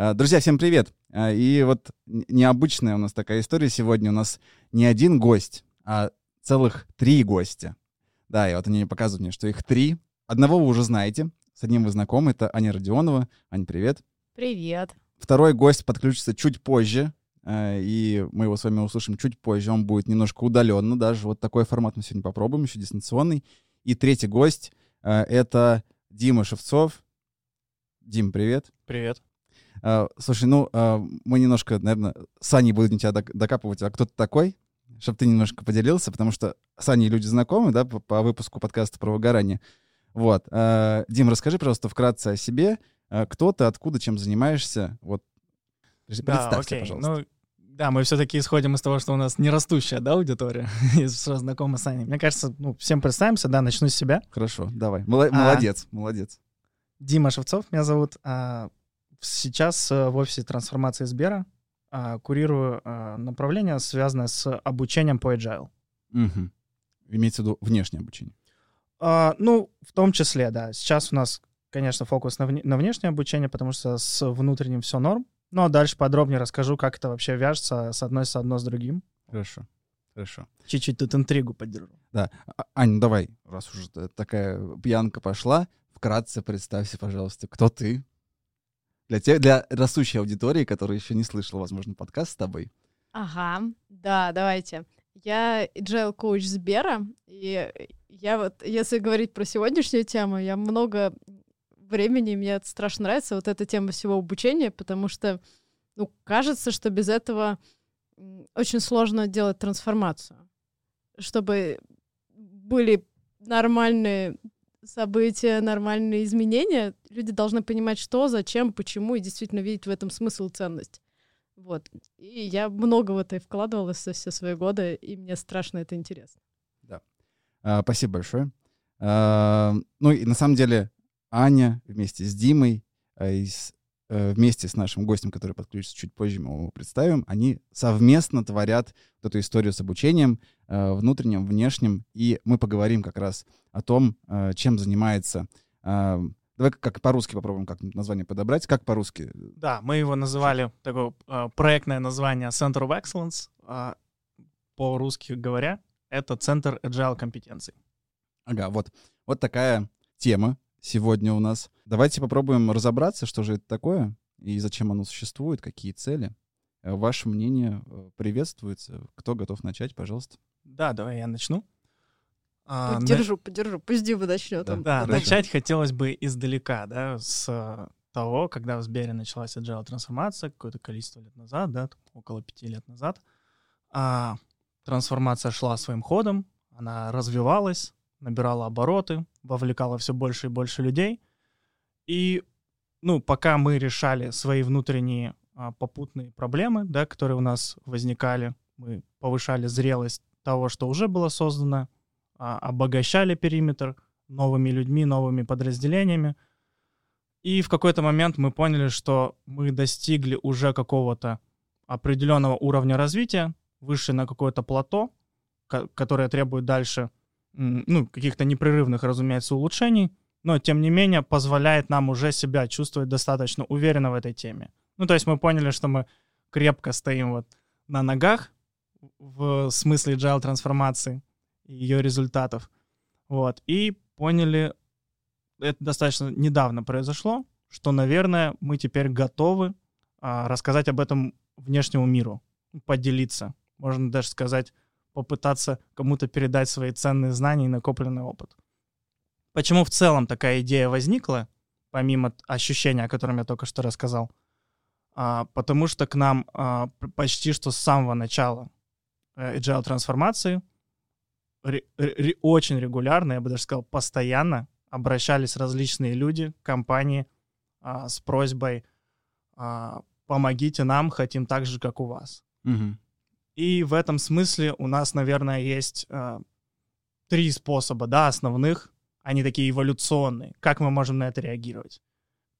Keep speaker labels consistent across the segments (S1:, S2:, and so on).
S1: А, друзья, всем привет. А, и вот необычная у нас такая история сегодня. У нас не один гость, а целых три гостя. Да, и вот они показывают мне, что их три. Одного вы уже знаете, с одним вы знакомы, это Аня Родионова. Аня, привет.
S2: Привет.
S1: Второй гость подключится чуть позже, а, и мы его с вами услышим чуть позже. Он будет немножко удаленно даже. Вот такой формат мы сегодня попробуем, еще дистанционный. И третий гость — это Дима Шевцов. Дим, привет.
S3: Привет.
S1: Uh, слушай, ну, uh, мы немножко, наверное, с Аней будем тебя докапывать, а кто ты такой? Чтобы ты немножко поделился, потому что с Аней люди знакомы, да, по, по выпуску подкаста про выгорание. Вот. Uh, Дим, расскажи, пожалуйста, вкратце о себе. Кто ты, откуда, чем занимаешься? Вот.
S3: Представься, да, окей. пожалуйста. Ну, да, мы все-таки исходим из того, что у нас не растущая, да, аудитория, и сразу знакомы с Аней. Мне кажется, ну, всем представимся, да, начну с себя.
S1: Хорошо, давай. Молодец, а, молодец.
S3: Дима Шевцов меня зовут. А, Сейчас э, в офисе трансформации Сбера а, курирую а, направление, связанное с обучением по agile.
S1: Угу. Имеется в виду внешнее обучение?
S3: А, ну, в том числе, да. Сейчас у нас, конечно, фокус на, вне, на внешнее обучение, потому что с внутренним все норм. Ну, а дальше подробнее расскажу, как это вообще вяжется с одной с одно с другим.
S1: Хорошо. Хорошо.
S3: Чуть-чуть тут интригу поддержу.
S1: Да. Ань, ну давай, раз уже такая пьянка пошла, вкратце представься, пожалуйста, кто ты, для, те, для растущей аудитории, которая еще не слышала, возможно, подкаст с тобой.
S2: Ага, да, давайте. Я agile коуч Сбера, и я вот, если говорить про сегодняшнюю тему, я много времени, мне это страшно нравится, вот эта тема всего обучения, потому что, ну, кажется, что без этого очень сложно делать трансформацию, чтобы были нормальные события, нормальные изменения, люди должны понимать, что, зачем, почему, и действительно видеть в этом смысл и ценность. Вот. И я много в это и вкладывалась за все свои годы, и мне страшно это интересно.
S1: Да. А, спасибо большое. А, ну и на самом деле Аня вместе с Димой а, из Э, вместе с нашим гостем, который подключится чуть позже, мы его представим, они совместно творят вот эту историю с обучением э, внутренним, внешним, и мы поговорим как раз о том, э, чем занимается Давай как по-русски попробуем как название подобрать. Как по-русски?
S3: Да, мы его называли, такое э, проектное название Center of Excellence. Э, по-русски говоря, это Центр Agile компетенций.
S1: Ага, вот. Вот такая тема сегодня у нас. Давайте попробуем разобраться, что же это такое и зачем оно существует, какие цели. Э, ваше мнение э, приветствуется. Кто готов начать, пожалуйста?
S3: Да, давай я начну.
S2: А, поддержу, на... поддержу. Пусть Дима начнет.
S3: Да, да начать хотелось бы издалека, да, с того, когда в Сбере началась agile трансформация какое-то количество лет назад, да, около пяти лет назад. А, трансформация шла своим ходом, она развивалась, набирала обороты, вовлекала все больше и больше людей. И, ну, пока мы решали свои внутренние а, попутные проблемы, да, которые у нас возникали, мы повышали зрелость того, что уже было создано, а, обогащали периметр новыми людьми, новыми подразделениями. И в какой-то момент мы поняли, что мы достигли уже какого-то определенного уровня развития, вышли на какое-то плато, которое требует дальше ну, каких-то непрерывных, разумеется, улучшений, но, тем не менее, позволяет нам уже себя чувствовать достаточно уверенно в этой теме. Ну, то есть мы поняли, что мы крепко стоим вот на ногах в смысле agile трансформации и ее результатов. Вот. И поняли, это достаточно недавно произошло, что, наверное, мы теперь готовы а, рассказать об этом внешнему миру, поделиться, можно даже сказать, попытаться кому-то передать свои ценные знания и накопленный опыт. Почему в целом такая идея возникла, помимо ощущения, о котором я только что рассказал? А, потому что к нам а, почти что с самого начала э, agile трансформации ре, ре, очень регулярно, я бы даже сказал, постоянно обращались различные люди, компании а, с просьбой а, «помогите нам, хотим так же, как у вас». Угу. И в этом смысле у нас, наверное, есть э, три способа, да, основных. Они такие эволюционные. Как мы можем на это реагировать?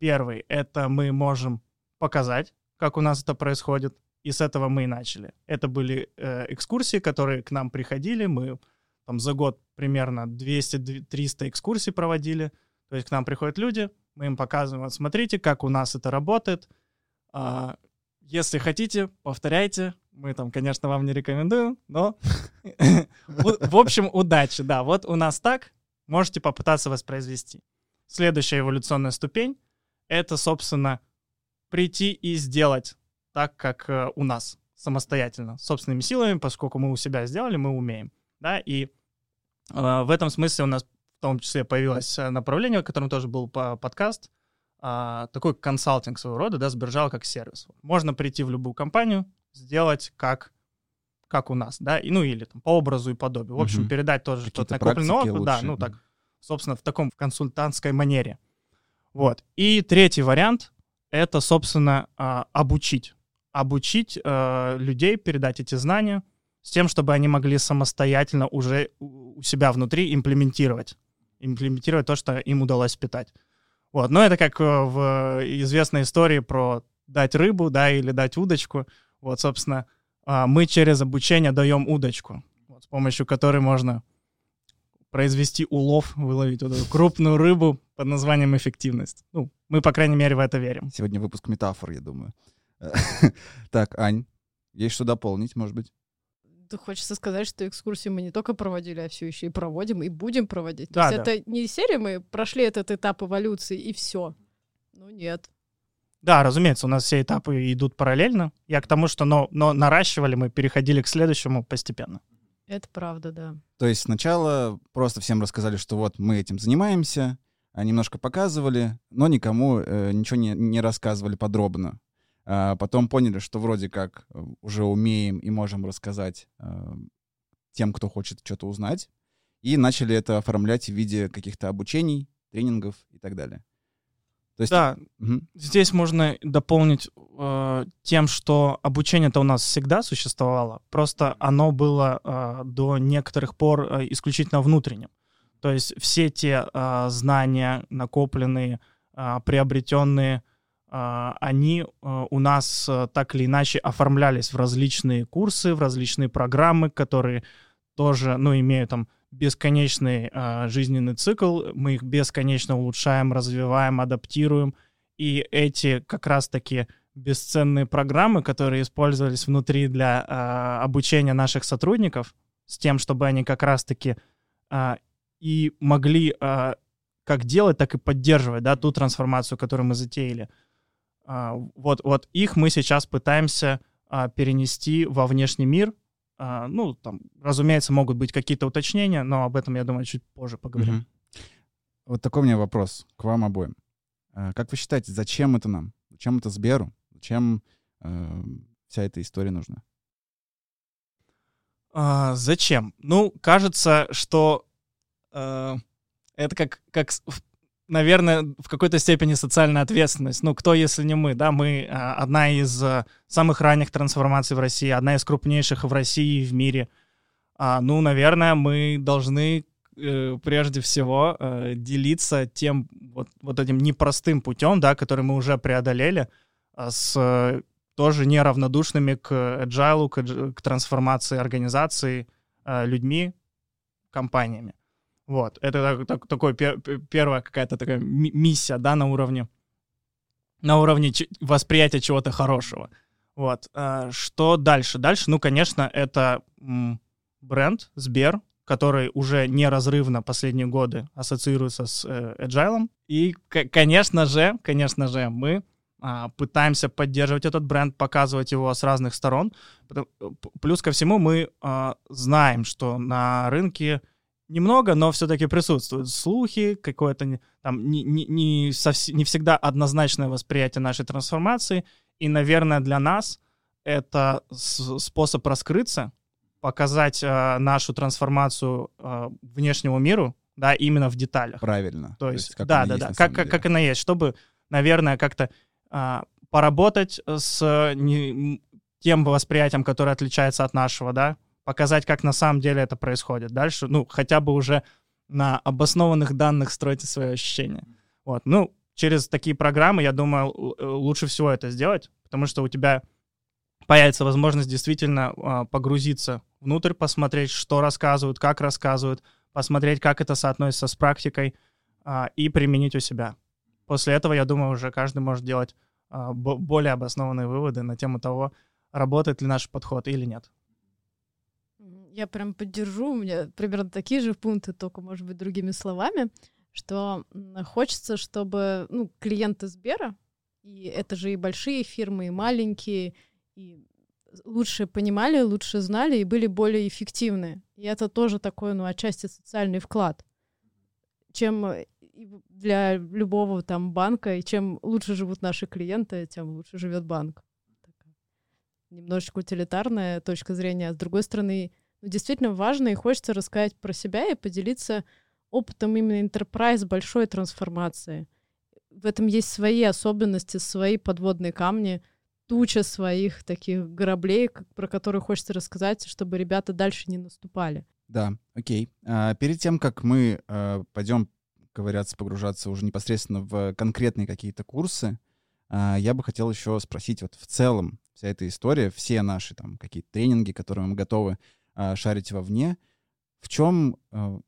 S3: Первый — это мы можем показать, как у нас это происходит, и с этого мы и начали. Это были э, экскурсии, которые к нам приходили, мы там за год примерно 200-300 экскурсий проводили, то есть к нам приходят люди, мы им показываем, вот смотрите, как у нас это работает, А, если хотите, повторяйте. Мы там, конечно, вам не рекомендуем, но в общем, удачи. Да, вот у нас так. Можете попытаться воспроизвести. Следующая эволюционная ступень — это, собственно, прийти и сделать так, как э, у нас, самостоятельно, собственными силами, поскольку мы у себя сделали, мы умеем. Да, и э, в этом смысле у нас в том числе появилось э, направление, в котором тоже был подкаст, а, такой консалтинг своего рода, да, сбержал как сервис. Можно прийти в любую компанию, сделать как как у нас, да, и, ну или там по образу и подобию. В общем, угу. передать тоже тот накопленный опыт, лучше. да, ну так, собственно, в таком консультантской манере. Вот. И третий вариант — это, собственно, а, обучить. Обучить э, людей, передать эти знания с тем, чтобы они могли самостоятельно уже у себя внутри имплементировать. Имплементировать то, что им удалось питать. Вот. Но это как э, в известной истории про дать рыбу, да, или дать удочку. Вот, собственно, а, мы через обучение даем удочку, вот, с помощью которой можно произвести улов, выловить вот эту крупную рыбу под названием эффективность. Ну, мы, по крайней мере, в это верим.
S1: Сегодня выпуск метафор, я думаю. Так, Ань, есть что дополнить, может быть?
S2: хочется сказать, что экскурсии мы не только проводили, а все еще и проводим, и будем проводить. Да, То есть да. это не серия, мы прошли этот этап эволюции, и все. Ну нет.
S3: Да, разумеется, у нас все этапы идут параллельно. Я к тому, что но, но наращивали мы, переходили к следующему постепенно.
S2: Это правда, да.
S1: То есть сначала просто всем рассказали, что вот мы этим занимаемся, а немножко показывали, но никому э, ничего не, не рассказывали подробно. А потом поняли, что вроде как э, уже умеем и можем рассказать э, тем, кто хочет что-то узнать, и начали это оформлять в виде каких-то обучений, тренингов и так далее.
S3: То есть... Да, угу. здесь можно дополнить э, тем, что обучение-то у нас всегда существовало, просто оно было э, до некоторых пор э, исключительно внутренним. То есть все те э, знания, накопленные, э, приобретенные, э, они э, у нас э, так или иначе оформлялись в различные курсы, в различные программы, которые тоже, ну, имеют там бесконечный э, жизненный цикл, мы их бесконечно улучшаем, развиваем, адаптируем, и эти как раз-таки бесценные программы, которые использовались внутри для э, обучения наших сотрудников, с тем, чтобы они как раз-таки э, и могли э, как делать, так и поддерживать, да, ту трансформацию, которую мы затеяли. Э, вот, вот их мы сейчас пытаемся э, перенести во внешний мир, ну, там, разумеется, могут быть какие-то уточнения, но об этом, я думаю, чуть позже поговорим. Угу.
S1: Вот такой у меня вопрос к вам обоим. А, как вы считаете, зачем это нам? Зачем это Сберу? Зачем э, вся эта история нужна?
S3: А, зачем? Ну, кажется, что э, это как, как наверное, в какой-то степени социальная ответственность. Ну, кто, если не мы, да? Мы а, одна из а, самых ранних трансформаций в России, одна из крупнейших в России и в мире. А, ну, наверное, мы должны э, прежде всего э, делиться тем вот, вот этим непростым путем, да, который мы уже преодолели, с э, тоже неравнодушными к agile, к, к трансформации организации людьми, компаниями. Вот, это так, так, такой пер, первая какая-то такая миссия, да, на уровне, на уровне восприятия чего-то хорошего. Вот, а, что дальше? Дальше, ну, конечно, это бренд Сбер, который уже неразрывно последние годы ассоциируется с э, Agile. И, конечно же, конечно же, мы а, пытаемся поддерживать этот бренд, показывать его с разных сторон. Плюс ко всему мы а, знаем, что на рынке немного, но все-таки присутствуют слухи, какое-то там не, не, не, не всегда однозначное восприятие нашей трансформации. И, наверное, для нас это способ раскрыться, показать э, нашу трансформацию э, внешнему миру, да, именно в деталях.
S1: Правильно.
S3: То есть, То есть да, да, да, как, как, как она есть, чтобы, наверное, как-то э, поработать с не, тем восприятием, которое отличается от нашего, да, показать, как на самом деле это происходит. Дальше, ну, хотя бы уже на обоснованных данных стройте свои ощущения. Вот, ну, через такие программы, я думаю, э, лучше всего это сделать, потому что у тебя появится возможность действительно а, погрузиться внутрь, посмотреть, что рассказывают, как рассказывают, посмотреть, как это соотносится с практикой а, и применить у себя. После этого, я думаю, уже каждый может делать а, более обоснованные выводы на тему того, работает ли наш подход или нет.
S2: Я прям поддержу, у меня примерно такие же пункты, только, может быть, другими словами, что хочется, чтобы ну, клиенты Сбера, и это же и большие фирмы, и маленькие, и лучше понимали, лучше знали и были более эффективны. И это тоже такой, ну, отчасти социальный вклад. Чем э, для любого там банка, и чем лучше живут наши клиенты, тем лучше живет банк. Немножечко утилитарная точка зрения. А с другой стороны, действительно важно и хочется рассказать про себя и поделиться опытом именно enterprise большой трансформации. В этом есть свои особенности, свои подводные камни, туча своих таких граблей, про которые хочется рассказать, чтобы ребята дальше не наступали.
S1: Да, окей. А, перед тем, как мы а, пойдем ковыряться, погружаться уже непосредственно в конкретные какие-то курсы, а, я бы хотел еще спросить, вот в целом вся эта история, все наши там какие-то тренинги, которые мы готовы шарить вовне, в чем а,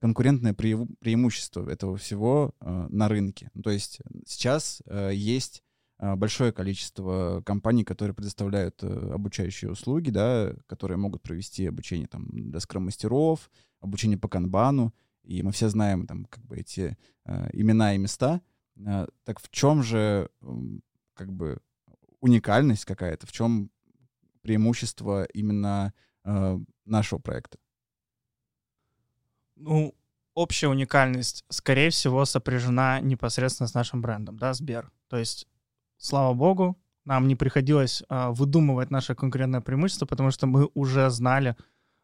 S1: конкурентное преимущество этого всего а, на рынке? Ну, то есть сейчас а, есть а, большое количество компаний, которые предоставляют а, обучающие услуги, да, которые могут провести обучение там для скрам-мастеров, обучение по канбану, и мы все знаем там как бы эти э, имена и места. Э, так в чем же э, как бы уникальность какая-то, в чем преимущество именно э, нашего проекта?
S3: Ну, общая уникальность, скорее всего, сопряжена непосредственно с нашим брендом, да, Сбер. То есть, слава богу, нам не приходилось а, выдумывать наше конкурентное преимущество, потому что мы уже знали,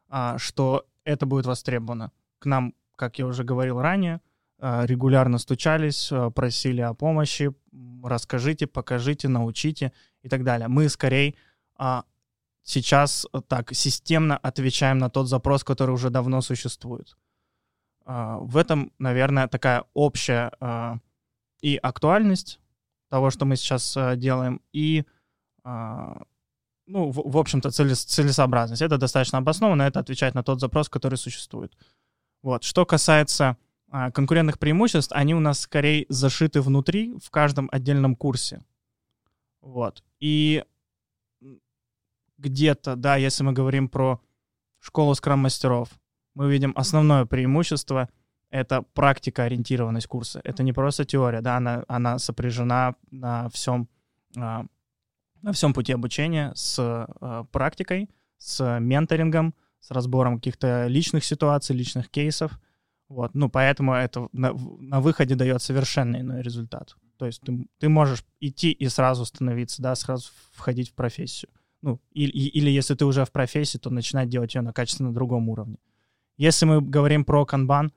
S3: а, что это будет востребовано. К нам как я уже говорил ранее, э, регулярно стучались, э, просили о помощи, расскажите, покажите, научите и так далее. Мы скорее а, сейчас так системно отвечаем на тот запрос, который уже давно существует. А, в этом, наверное, такая общая а, и актуальность того, что мы сейчас делаем, и ну, в, общем-то, целесообразность. Это достаточно обоснованно, это отвечает на тот запрос, который существует. Вот. Что касается а, конкурентных преимуществ, они у нас скорее зашиты внутри в каждом отдельном курсе. Вот. И где-то, да, если мы говорим про школу скрам-мастеров, мы видим основное преимущество — это практика-ориентированность курса. Это не просто теория, да, она, она сопряжена на всем, а, на всем пути обучения с а, практикой, с менторингом, с разбором каких-то личных ситуаций, личных кейсов. Вот. Ну, поэтому это на, на выходе дает совершенно иной результат. То есть ты, ты можешь идти и сразу становиться, да, сразу входить в профессию. Ну, или, или если ты уже в профессии, то начинать делать ее на качественно другом уровне. Если мы говорим про канбан,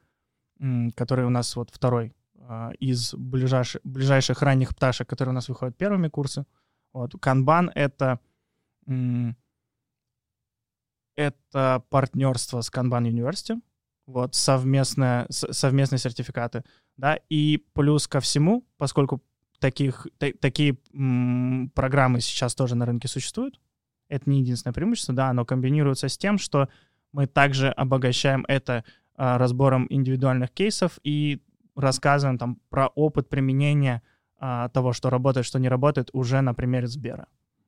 S3: который у нас вот второй а, из ближайших, ближайших ранних пташек, которые у нас выходят первыми курсы, вот, канбан — это это партнерство с Kanban University, вот, совместное, совместные сертификаты, да, и плюс ко всему, поскольку таких, та, такие м, программы сейчас тоже на рынке существуют, это не единственное преимущество, да, оно комбинируется с тем, что мы также обогащаем это а, разбором индивидуальных кейсов и рассказываем там про опыт применения а, того, что работает, что не работает, уже на примере Сбера.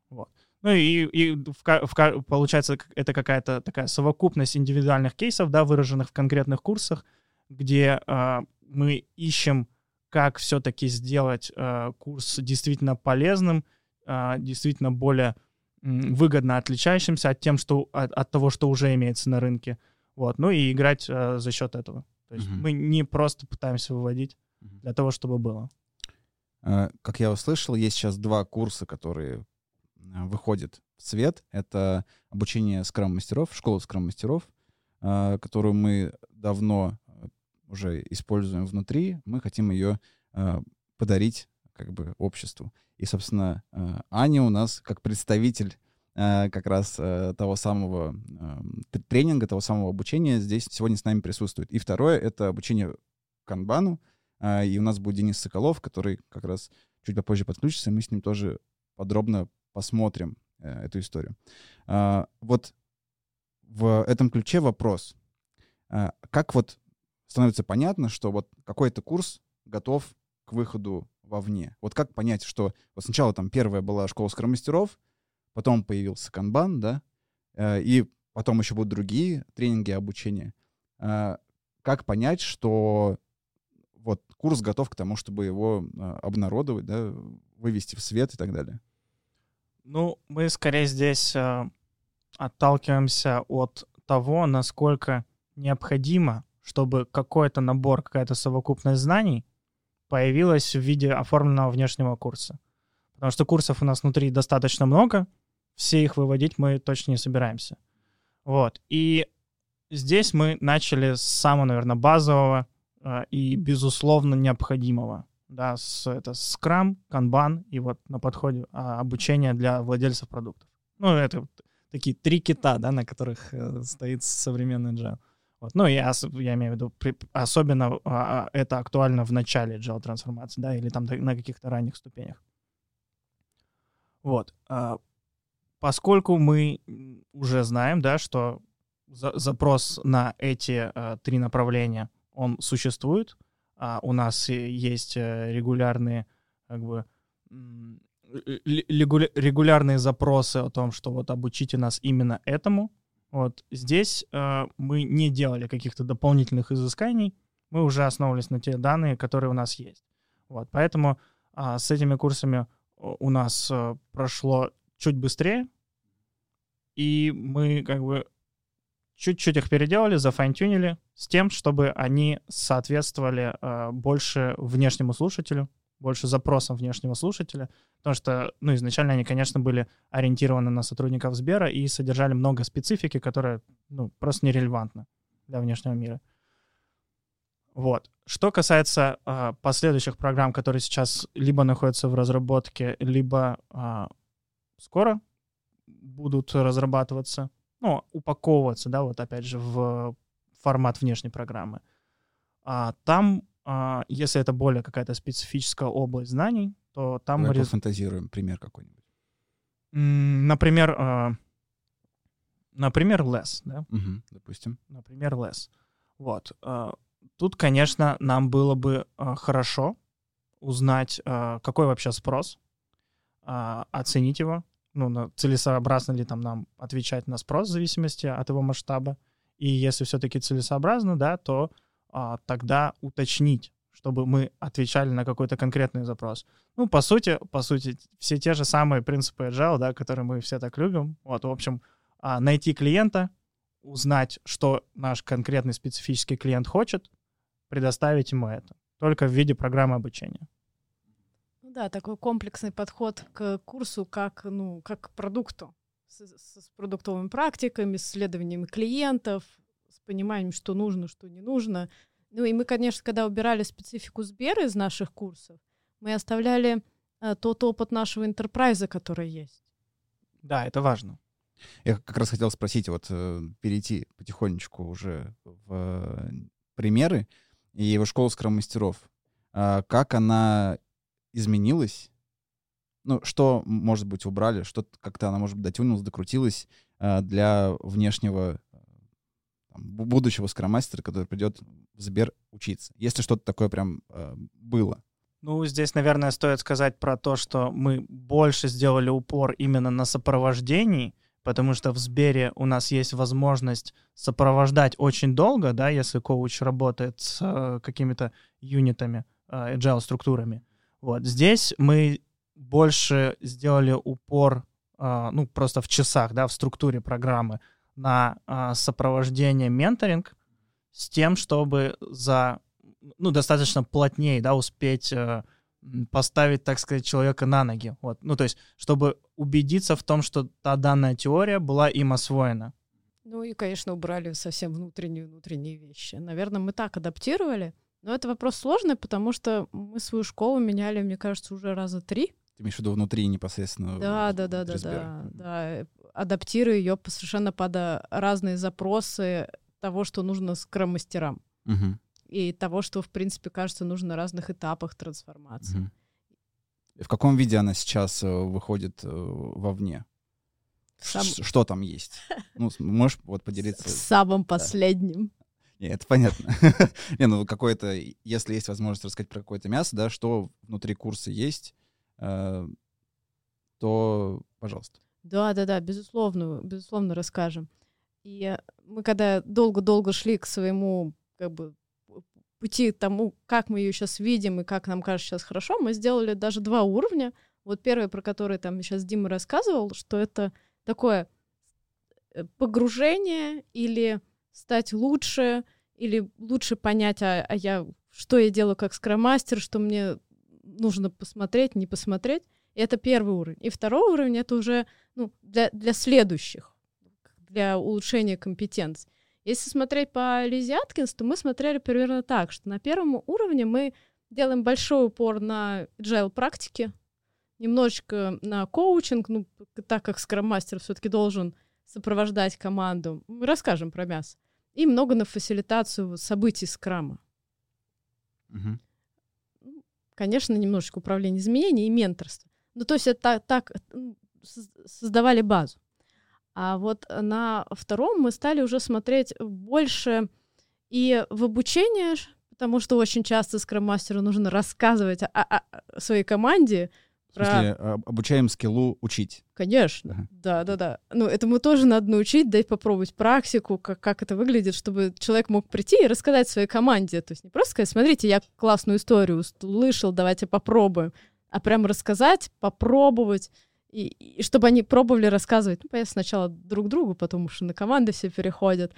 S3: Вот. Ну и, и в, в, получается, это какая-то такая совокупность индивидуальных кейсов, да, выраженных в конкретных курсах, где э, мы ищем, как все-таки сделать э, курс действительно полезным, э, действительно более выгодно отличающимся от, тем, что, от, от того, что уже имеется на рынке. Вот. Ну и играть э, за счет этого. То есть mm-hmm. мы не просто пытаемся выводить для того, чтобы было.
S1: Как я услышал, есть сейчас два курса, которые Э, выходит в свет, это обучение скрам-мастеров, школа скрам-мастеров, э, которую мы давно э, уже используем внутри, мы хотим ее подарить как бы обществу. И, собственно, Аня у нас как представитель как раз того самого тренинга, того самого обучения здесь сегодня с нами присутствует. И второе — это обучение канбану. И у нас будет Денис Соколов, который как раз чуть попозже подключится, и мы с ним тоже подробно посмотрим э, эту историю. Вот в этом ключе вопрос. Как вот становится понятно, что вот какой-то курс готов к выходу вовне? Вот как понять, что вот сначала там первая была школа скромастеров, потом появился канбан, да, э, и потом еще будут другие тренинги обучения. Э, как понять, что вот курс готов к тому, чтобы его э, обнародовать, да, вывести в свет и так далее?
S3: Ну, мы скорее здесь отталкиваемся от того, насколько необходимо, чтобы какой-то набор, какая-то совокупность знаний появилась в виде оформленного внешнего курса. Потому что курсов у нас внутри достаточно много, все их выводить мы точно не собираемся. Вот. И здесь мы начали с самого, наверное, базового э, и, безусловно, необходимого. Да, с, это Scrum, Kanban и вот на подходе а, обучение для владельцев продуктов. Ну, это такие три кита, да, на которых э, стоит современный Agile. Вот. Ну, я, я имею в виду, при, особенно а, а, это актуально в начале Agile трансформации, да, или там на каких-то ранних ступенях. Вот. А, поскольку мы уже знаем, да, что за, запрос на эти а, три направления, он существует, а у нас есть э, регулярные, как бы, регулярные запросы о том, что вот обучите нас именно этому, вот здесь э, мы не делали каких-то дополнительных изысканий, мы уже основывались на те данные, которые у нас есть. Вот, поэтому э, с этими курсами у нас э, прошло чуть быстрее, и мы как бы чуть-чуть их переделали, зафайнтюнили с тем, чтобы они соответствовали э, больше внешнему слушателю, больше запросам внешнего слушателя, потому что, ну, изначально они, конечно, были ориентированы на сотрудников Сбера и содержали много специфики, которая, ну, просто нерелевантна для внешнего мира. Вот. Что касается э, последующих программ, которые сейчас либо находятся в разработке, либо э, скоро будут разрабатываться, ну, упаковываться, да, вот опять же, в формат внешней программы. А, там если это более какая-то специфическая область знаний, то там...
S1: Давай рез... пофантазируем пример какой-нибудь.
S3: Например, а, например, less, да?
S1: Угу, допустим.
S3: Например, less. Вот. А, тут, конечно, нам было бы хорошо узнать, какой вообще спрос, оценить его, ну, целесообразно ли там нам отвечать на спрос в зависимости от его масштаба. И если все-таки целесообразно, да, то а, тогда уточнить, чтобы мы отвечали на какой-то конкретный запрос. Ну, по сути, по сути, все те же самые принципы agile, да, которые мы все так любим. Вот, в общем, а, найти клиента, узнать, что наш конкретный специфический клиент хочет, предоставить ему это. Только в виде программы обучения.
S2: Ну да, такой комплексный подход к курсу, как, ну, как к продукту. С, с продуктовыми практиками, с исследованиями клиентов, пониманием, что нужно, что не нужно. Ну и мы, конечно, когда убирали специфику Сбера из наших курсов, мы оставляли э, тот опыт нашего интерпрайза, который есть.
S3: Да, это важно.
S1: Я как раз хотел спросить, вот э, перейти потихонечку уже в э, примеры и его школу скромастеров. Э, как она изменилась? Ну, что, может быть, убрали, что как-то она, может быть, дотюнилась, докрутилась э, для внешнего будущего скромастера, который придет в Сбер учиться, если что-то такое прям э, было.
S3: Ну, здесь, наверное, стоит сказать про то, что мы больше сделали упор именно на сопровождении, потому что в Сбере у нас есть возможность сопровождать очень долго, да, если коуч работает с э, какими-то юнитами, э, agile-структурами. Вот здесь мы больше сделали упор, э, ну, просто в часах, да, в структуре программы, на а, сопровождение, менторинг с тем, чтобы за ну, достаточно плотнее, да, успеть э, поставить, так сказать, человека на ноги. Вот. Ну, то есть, чтобы убедиться в том, что та данная теория была им освоена.
S2: Ну и, конечно, убрали совсем внутренние внутренние вещи. Наверное, мы так адаптировали. Но это вопрос сложный, потому что мы свою школу меняли, мне кажется, уже раза три.
S1: Ты имеешь в виду внутри непосредственно?
S2: Да, да, да, да, да, да адаптируя ее совершенно под э, разные запросы того, что нужно скромастерам.
S1: Угу.
S2: И того, что, в принципе, кажется, нужно на разных этапах трансформации.
S1: Угу. В каком виде она сейчас э, выходит э, вовне? Сам... Что там есть? Ну, можешь вот поделиться? В
S2: самом последнем.
S1: Не, это понятно. Не, ну какое-то, если есть возможность рассказать про какое-то мясо, да, что внутри курса есть, э, то, пожалуйста.
S2: Да, да, да, безусловно, безусловно расскажем. И мы когда долго-долго шли к своему как бы пути тому, как мы ее сейчас видим и как нам кажется сейчас хорошо, мы сделали даже два уровня. Вот первый, про который там сейчас Дима рассказывал, что это такое э, погружение или стать лучше, или лучше понять, а, а я что я делаю как скромастер, что мне нужно посмотреть, не посмотреть. И это первый уровень. И второй уровень это уже ну, для, для следующих, для улучшения компетенций. Если смотреть по Лизе Аткинс, то мы смотрели примерно так, что на первом уровне мы делаем большой упор на agile практики, немножечко на коучинг, ну, так как скроммастер все-таки должен сопровождать команду. Мы расскажем про мясо и много на фасилитацию событий скрама.
S1: Мгм.
S2: Конечно, немножечко управление изменений и менторство. Ну, то есть это так, так создавали базу. А вот на втором мы стали уже смотреть больше и в обучение, потому что очень часто скроммастеру нужно рассказывать о- о своей команде
S1: В
S2: про...
S1: смысле, об- обучаем скиллу учить.
S2: Конечно,
S1: Ага.
S2: да, да, да. Ну, этому тоже надо научить, дать попробовать практику, как, как это выглядит, чтобы человек мог прийти и рассказать своей команде. То есть не просто сказать, смотрите, я классную историю услышал, давайте попробуем, а прям рассказать, попробовать, и, и чтобы они пробовали рассказывать. Ну, понятно, сначала друг другу, потому что на команды все переходят.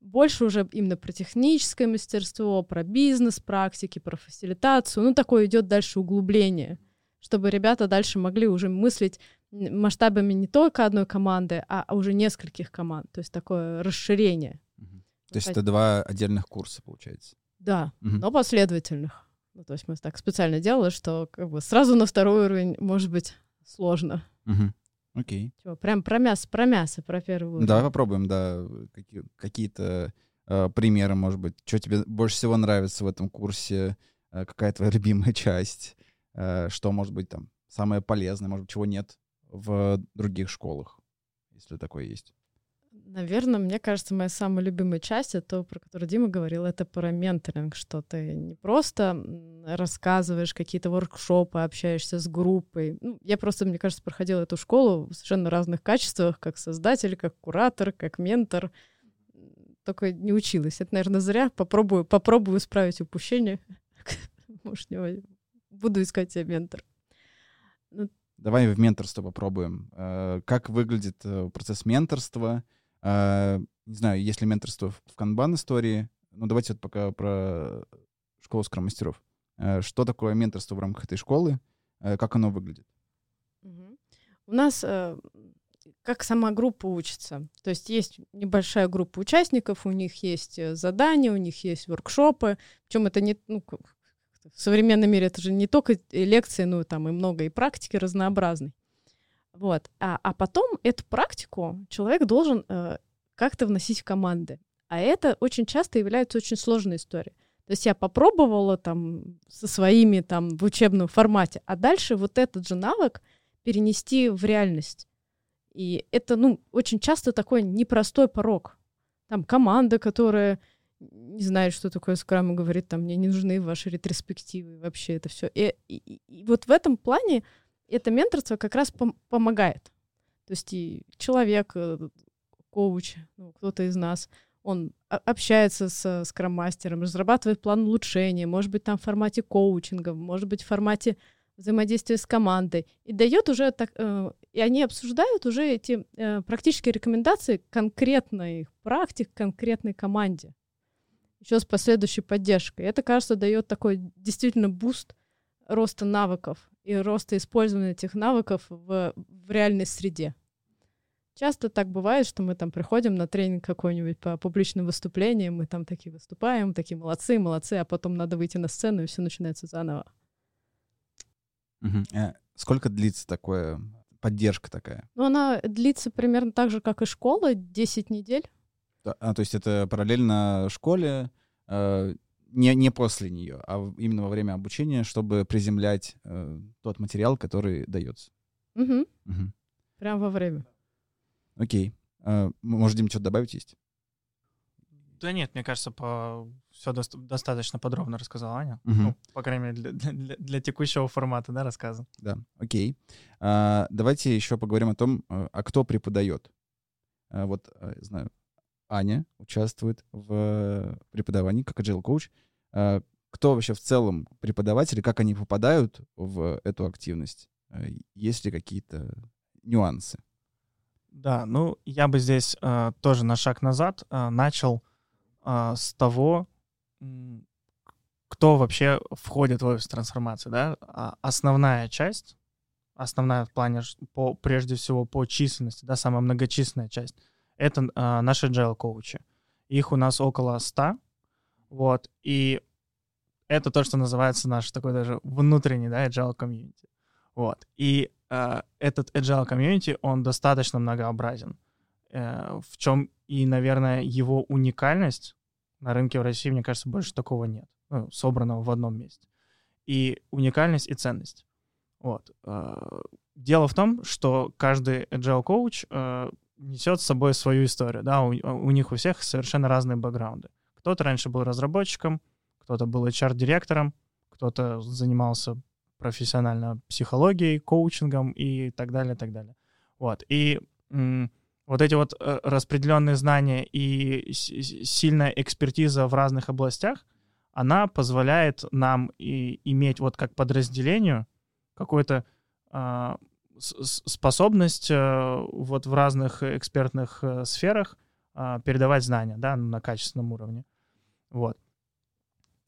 S2: Больше уже именно про техническое мастерство, про бизнес-практики, про фасилитацию. Ну, такое идет дальше углубление, чтобы ребята дальше могли уже мыслить масштабами не только одной команды, а а уже нескольких команд. То есть такое расширение.
S1: То есть это два отдельных курса, получается.
S2: Да,
S1: Мгм.
S2: но последовательных. Ну, то есть мы так специально делали, что как бы сразу на второй уровень может быть сложно.
S1: Мгм. Окей.
S2: Чё, прям про мясо, про мясо, про первый уровень.
S1: Давай попробуем, да, какие- какие-то э, примеры, может быть. Что тебе больше всего нравится в этом курсе? Э, какая твоя любимая часть? Э, что, может быть, там самое полезное, может быть, чего нет в других школах, если такое есть?
S2: Наверное, мне кажется, моя самая любимая часть, это то, про которое Дима говорил, это про менторинг, что ты не просто рассказываешь какие-то воркшопы, общаешься с группой. Ну, я просто, мне кажется, проходила эту школу в совершенно разных качествах, как создатель, как куратор, как ментор. Только не училась. Это, наверное, зря. Попробую, попробую исправить упущение. Может, не буду искать себе ментор.
S1: Давай в менторство попробуем. Э, Как выглядит э, процесс менторства? Э, Не знаю, есть ли менторство в в канбан-истории? Ну, давайте вот пока про школу скромастеров. Что такое менторство в рамках этой школы? Как оно выглядит?
S2: У нас как сама группа учится. То есть есть небольшая группа участников, у них есть задания, у них есть воркшопы. Причем это не ну, в современном мире это же не только лекции, ну там и много и практики разнообразной. Вот. А, а потом эту практику человек должен э, как-то вносить в команды. А это очень часто является очень сложной историей. То есть я попробовала там со своими там в учебном формате, а дальше вот этот же навык перенести в реальность. И это, ну, очень часто такой непростой порог. Там команда, которая не знает, что такое скрам, и говорит, там, мне не нужны ваши ретроспективы, вообще это все. И, и- и вот в этом плане это менторство как раз пом- помогает. То есть и человек, э, коуч, ну, кто-то из нас, он общается с скрам-мастером, разрабатывает план улучшения, может быть, там в формате коучинга, может быть, в формате взаимодействия с командой, и дает уже так, э, и они обсуждают уже эти э, практические рекомендации конкретной практик, конкретной команде. Еще с последующей поддержкой. Это, кажется, дает такой действительно буст роста навыков и роста использования этих навыков в, в реальной среде. Часто так бывает, что мы там приходим на тренинг какой-нибудь по публичным выступлениям, мы там такие выступаем, такие молодцы, молодцы, а потом надо выйти на сцену, и все начинается заново.
S1: Э, Сколько длится такое, поддержка такая?
S2: Но она длится примерно так же, как и школа, 10 недель.
S1: А, то есть это параллельно школе, э, не, не после нее, а именно во время обучения, чтобы приземлять э, тот материал, который дается.
S2: Мгм.
S1: Мгм.
S2: Прям во время.
S1: Окей. Э, может, Дим, что-то добавить есть?
S3: Да нет, мне кажется, по... все доста- достаточно подробно рассказала Аня.
S1: Мгм.
S3: Ну, по крайней мере, для, для- для- для текущего формата, да, рассказа.
S1: Да, окей. А, давайте еще поговорим о том, э, а кто преподает. А, вот, э, знаю, Аня участвует в преподавании как agile коуч. А, кто вообще в целом преподаватели, как они попадают в эту активность? А, Есть ли какие-то нюансы?
S3: Да, ну я бы здесь э, тоже на шаг назад э, начал э, с того, кто вообще входит в офис трансформации, да? А основная часть, основная в плане, по, прежде всего по численности, да, самая многочисленная часть, это э, наши agile коучи. Их у нас около 100, вот, и это то, что называется наш такой даже внутренний, да, agile комьюнити. Вот. И э, этот agile комьюнити, он достаточно многообразен. Э, в чем и, наверное, его уникальность на рынке в России, мне кажется, больше такого нет. Ну, собранного в одном месте. И уникальность, и ценность. Вот. Э, Дело в том, что каждый agile коуч несет с собой свою историю. Да? У, у них у всех совершенно разные бэкграунды. Кто-то раньше был разработчиком, кто-то был HR-директором, кто-то занимался профессионально психологией, коучингом и так далее, так далее. Вот. И м, вот эти вот э, распределенные знания и с- сильная экспертиза в разных областях, она позволяет нам и иметь вот как подразделению какую-то а, способность э, вот в разных экспертных э, сферах а, передавать знания, да, на качественном уровне. Вот.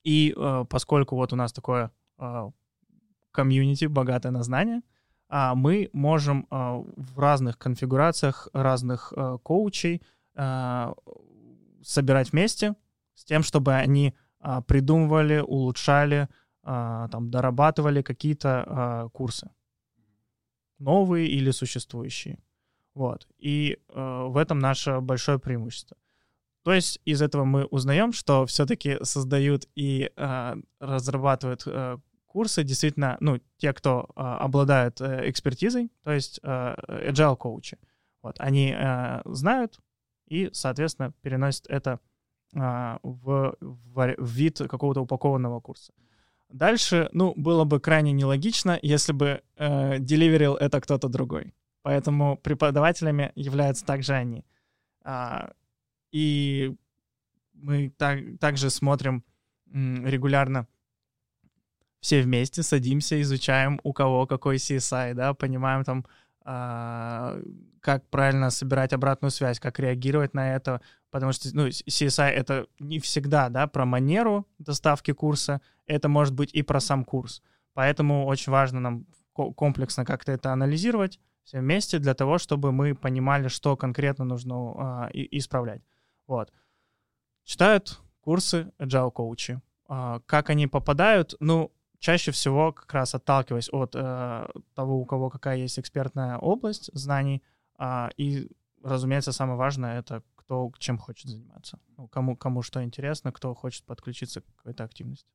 S3: И э, поскольку вот у нас такое комьюнити, богатое на знания, а, мы можем в разных конфигурациях разных коучей собирать вместе с тем, чтобы они придумывали, улучшали, там, дорабатывали какие-то курсы. Новые или существующие. Вот. И э, в этом наше большое преимущество. То есть из этого мы узнаем, что все-таки создают и э, разрабатывают э, курсы действительно, ну, те, кто э, обладают э, экспертизой, то есть э, agile коучи. Вот, они э, знают и, соответственно, переносят это э, в, в вид какого-то упакованного курса. Дальше, ну, было бы крайне нелогично, если бы э, деливерил это кто-то другой. Поэтому преподавателями являются также они. А, и мы так, также смотрим м, регулярно все вместе, садимся, изучаем, у кого какой CSI, да, понимаем там, как правильно собирать обратную связь, как реагировать на это, потому что, ну, CSI — это не всегда, да, про манеру доставки курса, это может быть и про сам курс. Поэтому очень важно нам ко- комплексно как-то это анализировать все вместе для того, чтобы мы понимали, что конкретно нужно а, и- исправлять. Вот. Читают курсы agile коучи. А, как они попадают? Ну, чаще всего как раз отталкиваясь от э, того, у кого какая есть экспертная область знаний, а, и, разумеется, самое важное — это кто чем хочет заниматься. Ну, кому, кому что интересно, кто хочет подключиться к какой-то активности.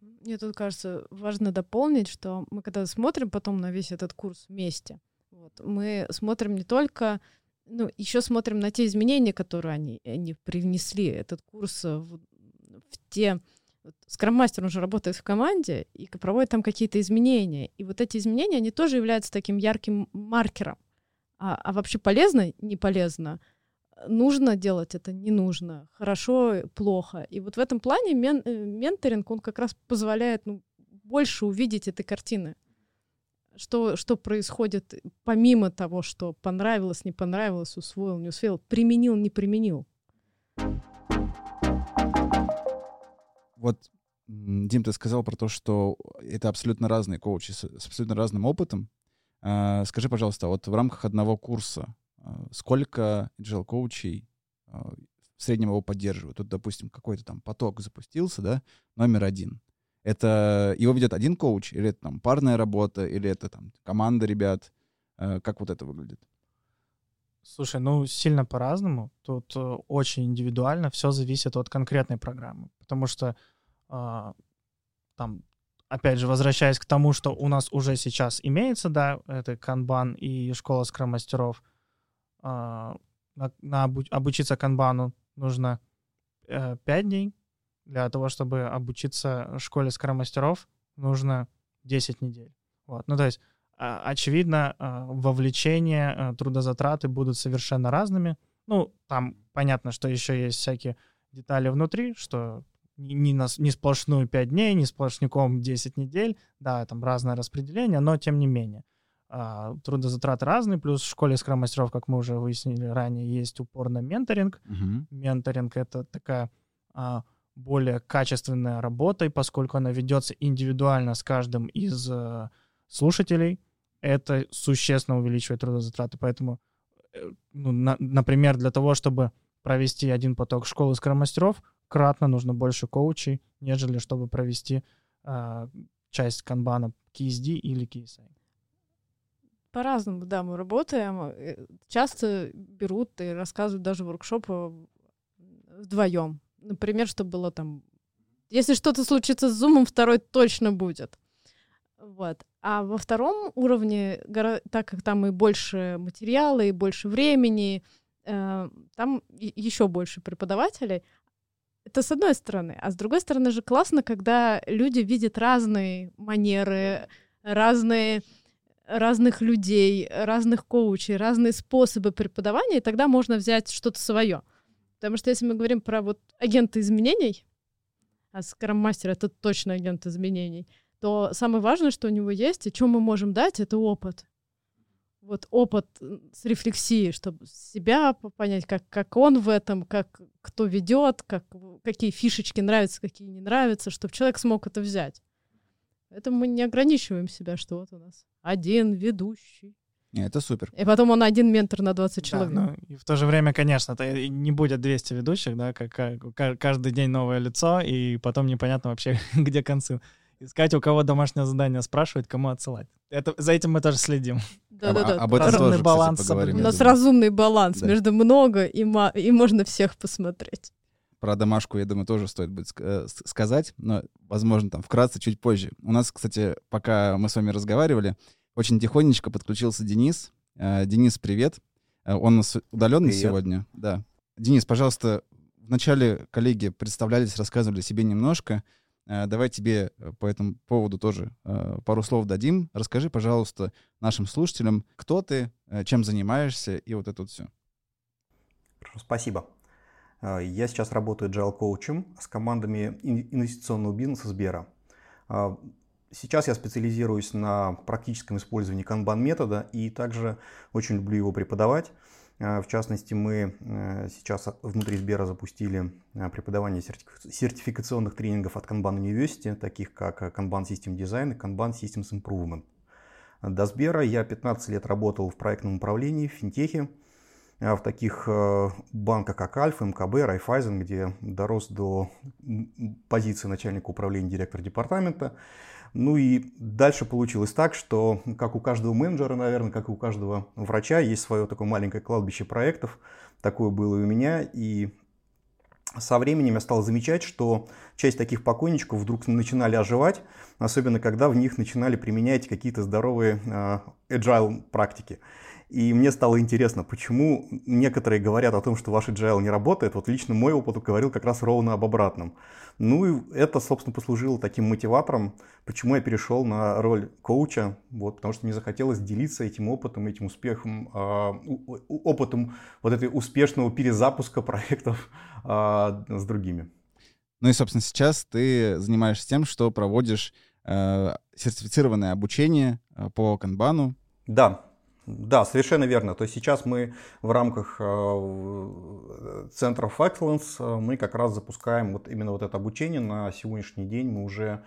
S2: Мне тут кажется важно дополнить, что мы когда смотрим потом на весь этот курс вместе, вот, мы смотрим не только, ну, еще смотрим на те изменения, которые они, они привнесли этот курс э, в, в те... Скрам-мастер, он же работает в команде и проводит там какие-то изменения. И вот эти изменения, они тоже являются таким ярким маркером. А, а вообще полезно, не полезно, нужно делать это, не нужно, хорошо, плохо. И вот в этом плане мен- э, менторинг, он как раз позволяет ну, больше увидеть этой картины. Что, что происходит помимо того, что понравилось, не понравилось, усвоил, не усвоил, применил, не применил.
S1: Вот, Дим, ты сказал про то, что это абсолютно разные коучи с, абсолютно разным опытом. А, скажи, пожалуйста, вот в рамках одного курса а, сколько agile коучей а, в среднем его поддерживают? Вот, допустим, какой-то там поток запустился, да, номер один. Это его ведет один коуч, или это там парная работа, или это там команда ребят? Как вот это выглядит?
S3: Слушай, ну сильно по-разному. Тут э, очень индивидуально, все зависит от конкретной программы. Потому что там, опять же, возвращаясь к тому, что у нас уже сейчас имеется, да, это канбан и школа скрам-мастеров, а, на, на обу- обучиться канбану нужно э, 5 дней. Для того, чтобы обучиться школе скромастеров, нужно 10 недель. Вот. Ну, то есть, а, очевидно, а, вовлечение, а, трудозатраты будут совершенно разными. Ну, там понятно, что еще есть всякие детали внутри, что не, на, не сплошную 5 дней, не сплошняком 10 недель, да, там разное распределение, но тем не менее. Трудозатраты разные, плюс в школе скромастеров, как мы уже выяснили ранее, есть упор на менторинг.
S1: Мгм.
S3: Менторинг — это такая более качественная работа, и поскольку она ведется индивидуально с каждым из э, слушателей, это существенно увеличивает трудозатраты. Поэтому, э, ну, на, например, для того, чтобы провести один поток школы скромастеров, кратно нужно больше коучей, нежели чтобы провести э, часть канбана KSD или KSA.
S2: По-разному, да, мы работаем. Э, Часто берут и рассказывают даже воркшопы вдвоем. Например, что было там... Если что-то случится с зумом, второй точно будет. Вот. А во втором уровне, так как там и больше материала, и больше времени, э, там еще больше преподавателей. Это с одной стороны. А с другой стороны же классно, когда люди видят разные манеры, разные разных людей, разных коучей, разные способы преподавания, и тогда можно взять что-то свое. Потому что если мы говорим про вот агента изменений, а Master — это точно агент изменений, то самое важное, что у него есть, и что мы можем дать, это опыт. Вот опыт с рефлексией, чтобы себя по- понять, как, как он в этом, как кто ведет, как, какие фишечки нравятся, какие не нравятся, чтобы человек смог это взять. Поэтому мы не ограничиваем себя, что вот у нас один ведущий.
S1: Это супер.
S2: И потом он один ментор на 20
S3: Да,
S2: человек.
S3: ну, и в то же время, конечно, это не будет 200 ведущих, да, как, как- ка- каждый день новое лицо, и потом непонятно вообще, где концы. Искать, у кого домашнее задание спрашивать, кому отсылать. Это, за этим мы тоже следим.
S2: Да-да-да.
S1: Об, об этом
S3: Разумный
S1: тоже, кстати,
S3: баланс
S1: поговорим.
S2: У нас
S1: думаю.
S2: разумный баланс
S1: Да.
S2: между много и, ма- и можно всех посмотреть.
S1: Про домашку, я думаю, тоже стоит будет э, сказать, но, возможно, там вкратце чуть позже. У нас, кстати, пока мы с вами разговаривали, очень тихонечко подключился Денис. Э, Денис, привет. Э, Он у нас удаленный
S4: Привет.
S1: сегодня. Да. Денис, пожалуйста, вначале коллеги представлялись, рассказывали себе немножко. Э, Давай тебе э, по этому поводу тоже э, пару слов дадим. Расскажи, пожалуйста, нашим слушателям, кто ты, чем занимаешься и вот это вот все.
S4: Спасибо. Я сейчас работаю agile коучем с командами ин- инвестиционного бизнеса Сбера. Сейчас я специализируюсь на практическом использовании канбан-метода и также очень люблю его преподавать. А, В частности, мы э, сейчас внутри Сбера запустили э, преподавание сертифи- сертификационных тренингов от Kanban University, таких как э, Kanban System Design и Kanban Systems Improvement. До Сбера я 15 лет работал в проектном управлении, в финтехе, в таких э, банках, как Альфа, МКБ, Райфайзен, где дорос до позиции начальника управления директора департамента. Ну и дальше получилось так, что как у каждого менеджера, наверное, как и у каждого врача, есть свое такое маленькое кладбище проектов. Такое было и у меня. И со временем я стал замечать, что часть таких покойничков вдруг начинали оживать, особенно когда в них начинали применять какие-то здоровые э, agile практики. И мне стало интересно, почему некоторые говорят о том, что ваш agile не работает. Вот лично мой опыт говорил как раз ровно об обратном. Ну и это, собственно, послужило таким мотиватором, почему я перешел на роль коуча, вот, потому что мне захотелось делиться этим опытом, этим успехом, э, опытом вот этой успешного перезапуска проектов э, с другими.
S1: Ну и, собственно, сейчас ты занимаешься тем, что проводишь э, сертифицированное обучение э, по канбану.
S4: Да, да, совершенно верно. То есть сейчас мы в рамках э, центров Excellence э, мы как раз запускаем вот именно вот это обучение. На сегодняшний день мы уже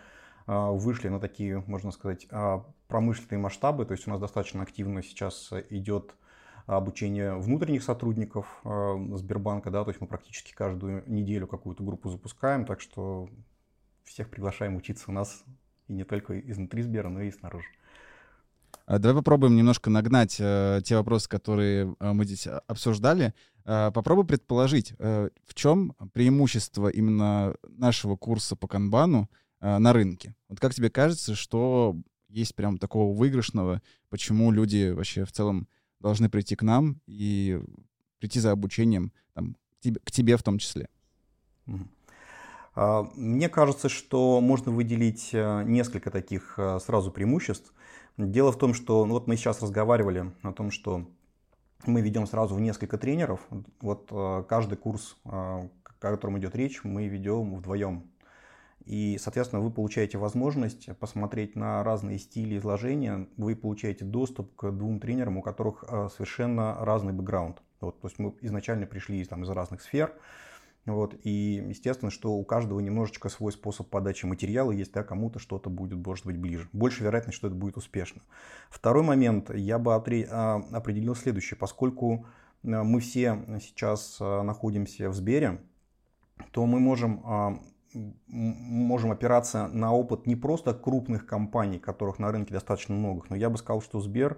S4: э, вышли на такие, можно сказать, э, промышленные масштабы. То есть у нас достаточно активно сейчас идет обучение внутренних сотрудников э, Сбербанка, да, то есть мы практически каждую неделю какую-то группу запускаем, так что всех приглашаем учиться у нас и не только изнутри Сбера, но и снаружи.
S1: Э, Давай попробуем немножко нагнать э, те вопросы, которые э, мы здесь а, обсуждали. Э, попробуй предположить, э, в чем преимущество именно нашего курса по канбану э, на рынке. Вот как тебе кажется, что есть прям такого выигрышного, почему люди вообще в целом должны прийти к нам и прийти за обучением там, к тебе- к тебе в том числе?
S4: А, мне кажется, что можно выделить э, несколько таких э, сразу преимуществ. Дело в том, что ну, вот мы сейчас разговаривали о том, что мы ведем сразу в несколько тренеров. Вот э, каждый курс, о котором идет речь, мы ведем вдвоем. И, соответственно, вы получаете возможность посмотреть на разные стили изложения. Вы получаете доступ к двум тренерам, у которых совершенно разный бэкграунд. Вот, то есть мы изначально пришли там, из разных сфер, вот, и естественно, что у каждого немножечко свой способ подачи материала есть, да, кому-то что-то будет, может быть, ближе. Больше вероятность, что это будет успешно. Второй момент я бы а, определил следующее. Поскольку а, мы все сейчас а, находимся в Сбере, то мы можем, можем опираться на опыт не просто крупных компаний, которых на рынке достаточно много, но я бы сказал, что Сбер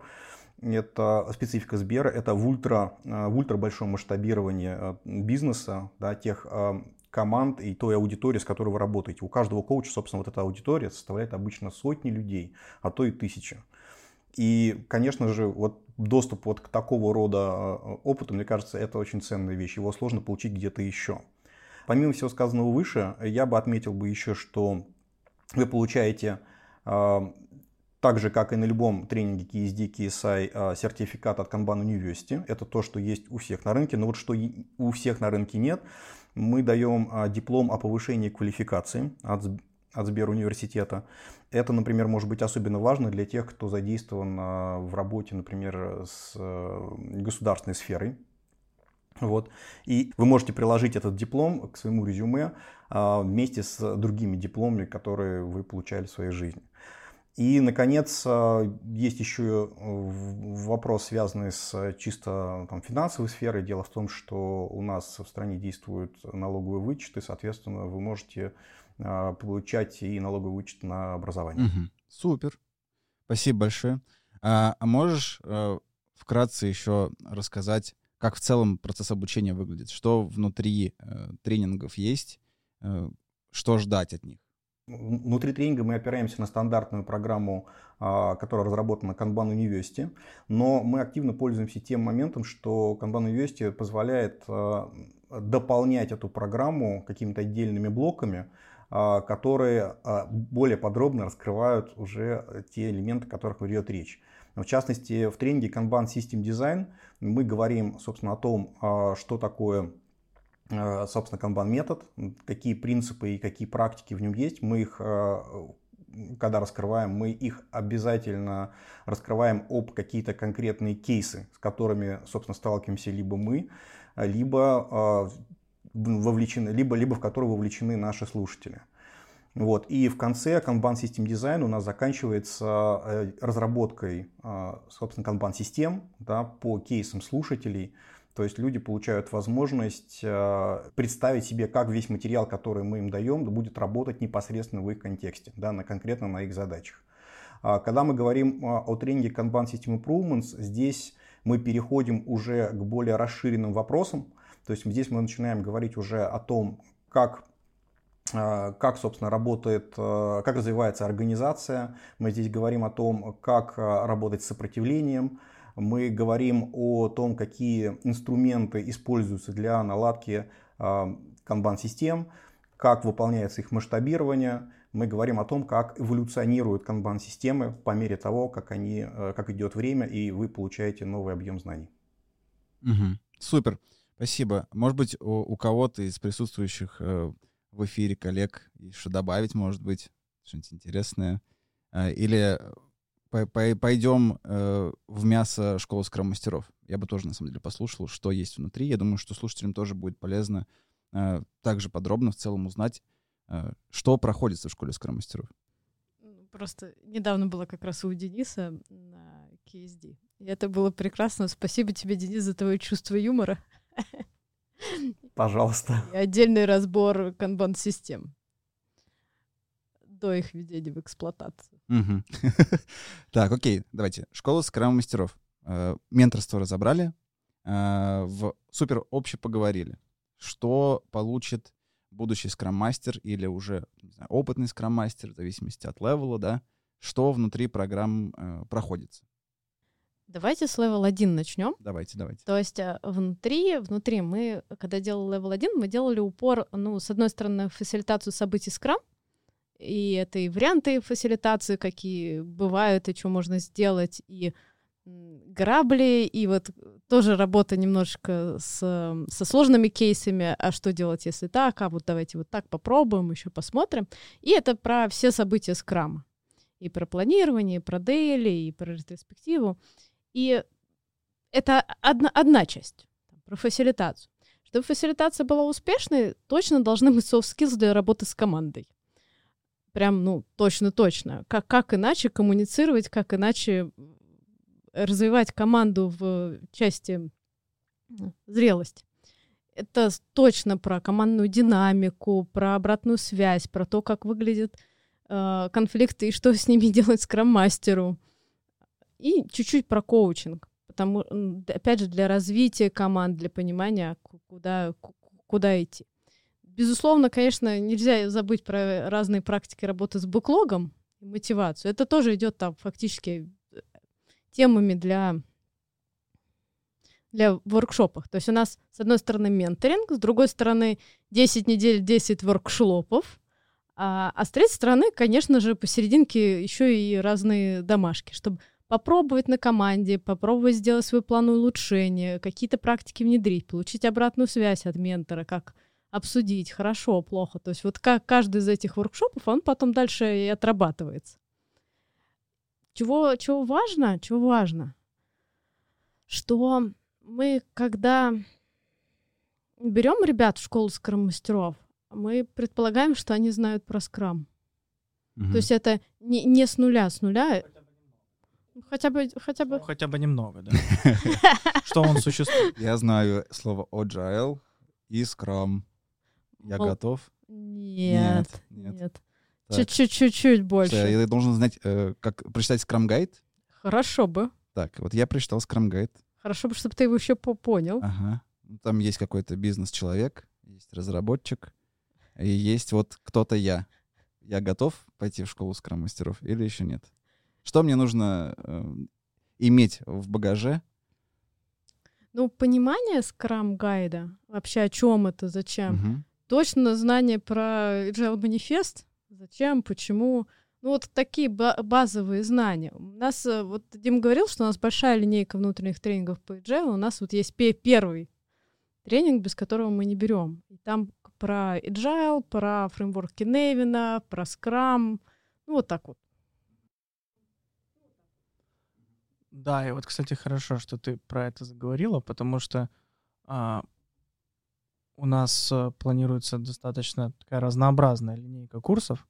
S4: это специфика Сбера, это в ультра, э, в ультра большом масштабировании э, бизнеса, да, тех э, команд и той аудитории, с которой вы работаете. У каждого коуча, собственно, вот эта аудитория составляет обычно сотни людей, а то и тысячи. И, конечно же, вот доступ вот к такого рода опыту, мне кажется, это очень ценная вещь. Его сложно получить где-то еще. Помимо всего сказанного выше, я бы отметил бы еще, что вы получаете так же, как и на любом тренинге KSD, KSI, а, сертификат от Kanban University. Это то, что есть у всех на рынке. Но вот что у всех на рынке нет, мы даем а, диплом о повышении квалификации от, от Сбер университета. Это, например, может быть особенно важно для тех, кто задействован а, в работе, например, с государственной сферой. Вот. И вы можете приложить этот диплом к своему резюме вместе с другими дипломами, которые вы получали в своей жизни. И, наконец, а, есть еще э, вопрос, связанный с чисто там, финансовой сферой. Дело в том, что у нас в стране действуют налоговые вычеты, соответственно, вы можете а, получать и налоговый вычет на образование.
S1: Угу. Супер. Спасибо большое. А, а можешь а, вкратце еще рассказать, как в целом процесс обучения выглядит? Что внутри а, тренингов есть? Что ждать от них?
S4: Внутри тренинга мы опираемся на стандартную программу, а, которая разработана Kanban University, но мы активно пользуемся тем моментом, что Kanban University позволяет а, дополнять эту программу какими-то отдельными блоками, а, которые более подробно раскрывают уже те элементы, о которых идет речь. В частности, в тренинге Kanban System Design мы говорим, собственно, о том, что такое собственно, канбан метод, какие принципы и какие практики в нем есть, мы их э, когда раскрываем, мы их обязательно раскрываем об какие-то конкретные кейсы, с которыми, собственно, сталкиваемся либо мы, либо э, вовлечены, либо, либо в которые вовлечены наши слушатели. Вот. И в конце Kanban System Design у нас заканчивается разработкой, собственно, Kanban систем да, по кейсам слушателей, то есть люди получают возможность э, представить себе, как весь материал, который мы им даем, будет работать непосредственно в их контексте, да, на, конкретно на их задачах. А когда мы говорим а, о тренинге Kanban System Improvements, здесь мы переходим уже к более расширенным вопросам. То есть здесь мы начинаем говорить уже о том, как как, собственно, работает, как развивается организация. Мы здесь говорим о том, как работать с сопротивлением, мы говорим о том, какие инструменты используются для наладки канбан-систем, как выполняется их масштабирование. Мы говорим о том, как эволюционируют канбан-системы по мере того, как, они, э, как идет время, и вы получаете новый объем знаний.
S1: Угу. Супер. Спасибо. Может быть, у, у кого-то из присутствующих э, в эфире коллег что добавить, может быть, что-нибудь интересное. Э, или пойдем э, в мясо школы скрам-мастеров. Я бы тоже, на самом деле, послушал, что есть внутри. Я думаю, что слушателям тоже будет полезно э, также подробно в целом узнать, э, что проходится в школе скрам-мастеров.
S2: Просто недавно было как раз у Дениса на KSD. И это было прекрасно. Спасибо тебе, Денис, за твое чувство юмора.
S4: Пожалуйста.
S2: И отдельный разбор канбан-систем до их введения в эксплуатацию.
S1: Так, окей, давайте. Школа скрам-мастеров. Э, менторство разобрали, э, в супер обще поговорили. Что получит будущий скрам-мастер или уже знаю, опытный скрам-мастер, в зависимости от левела, да, что внутри программ э, проходится?
S2: Давайте с level 1 начнем.
S1: Давайте, давайте.
S2: То есть внутри, внутри мы, когда делали level 1, мы делали упор, ну, с одной стороны, фасилитацию событий Scrum, и это и варианты фасилитации, какие бывают, и что можно сделать, и грабли, и вот тоже работа немножко с, со сложными кейсами, а что делать, если так, а вот давайте вот так попробуем, еще посмотрим. И это про все события скрама. И про планирование, и про дейли, и про ретроспективу. И это одна, одна часть, про фасилитацию. Чтобы фасилитация была успешной, точно должны быть soft skills для работы с командой. Прям, ну, точно-точно. Как, как иначе коммуницировать, как иначе развивать команду в части зрелости. Это точно про командную динамику, про обратную связь, про то, как выглядят э, конфликты и что с ними делать скрам-мастеру. И чуть-чуть про коучинг. Потому, опять же, для развития команд, для понимания, куда, куда идти. Безусловно, конечно, нельзя забыть про разные практики работы с буклогом и мотивацию. Это тоже идет там фактически темами для для воркшопов. То есть у нас, с одной стороны, менторинг, с другой стороны, 10 недель, 10 воркшопов, а, а с третьей стороны, конечно же, посерединке еще и разные домашки, чтобы попробовать на команде, попробовать сделать свой план улучшения, какие-то практики внедрить, получить обратную связь от ментора, как обсудить, хорошо, плохо. То есть вот как каждый из этих воркшопов, он потом дальше и отрабатывается. Чего, чего важно? Чего важно? Что мы, когда берем ребят в школу скрам-мастеров, мы предполагаем, что они знают про скрам. Угу. То есть это не, не с нуля, с нуля. Хотя бы, хотя бы...
S3: Ну, хотя бы немного, да. Что он существует?
S1: Я знаю слово agile и scrum. Я готов?
S2: Нет, нет. Чуть-чуть больше.
S1: Я должен знать, э, как прочитать Guide.
S2: Хорошо бы.
S1: Так, вот я прочитал Guide.
S2: Хорошо бы, чтобы ты его еще понял.
S1: Ага. Ну, там есть какой-то бизнес-человек, есть разработчик, и есть вот кто-то я. Я готов пойти в школу скрам-мастеров или еще нет? Что мне нужно э, иметь в багаже?
S2: Ну, понимание скрам-гайда, вообще о чем это, зачем. Угу. Точно знание про Agile манифест, Зачем, почему? Ну, вот такие базовые знания. У нас, э, вот Дим говорил, что у нас большая линейка внутренних тренингов по agile. У нас вот есть первый тренинг, без которого мы не берем. И там про agile, про фреймворки Невина, про Scrum. Ну, вот так вот.
S3: Да, и вот, кстати, хорошо, что ты про это заговорила, потому что а, у нас э, планируется достаточно такая разнообразная линейка курсов,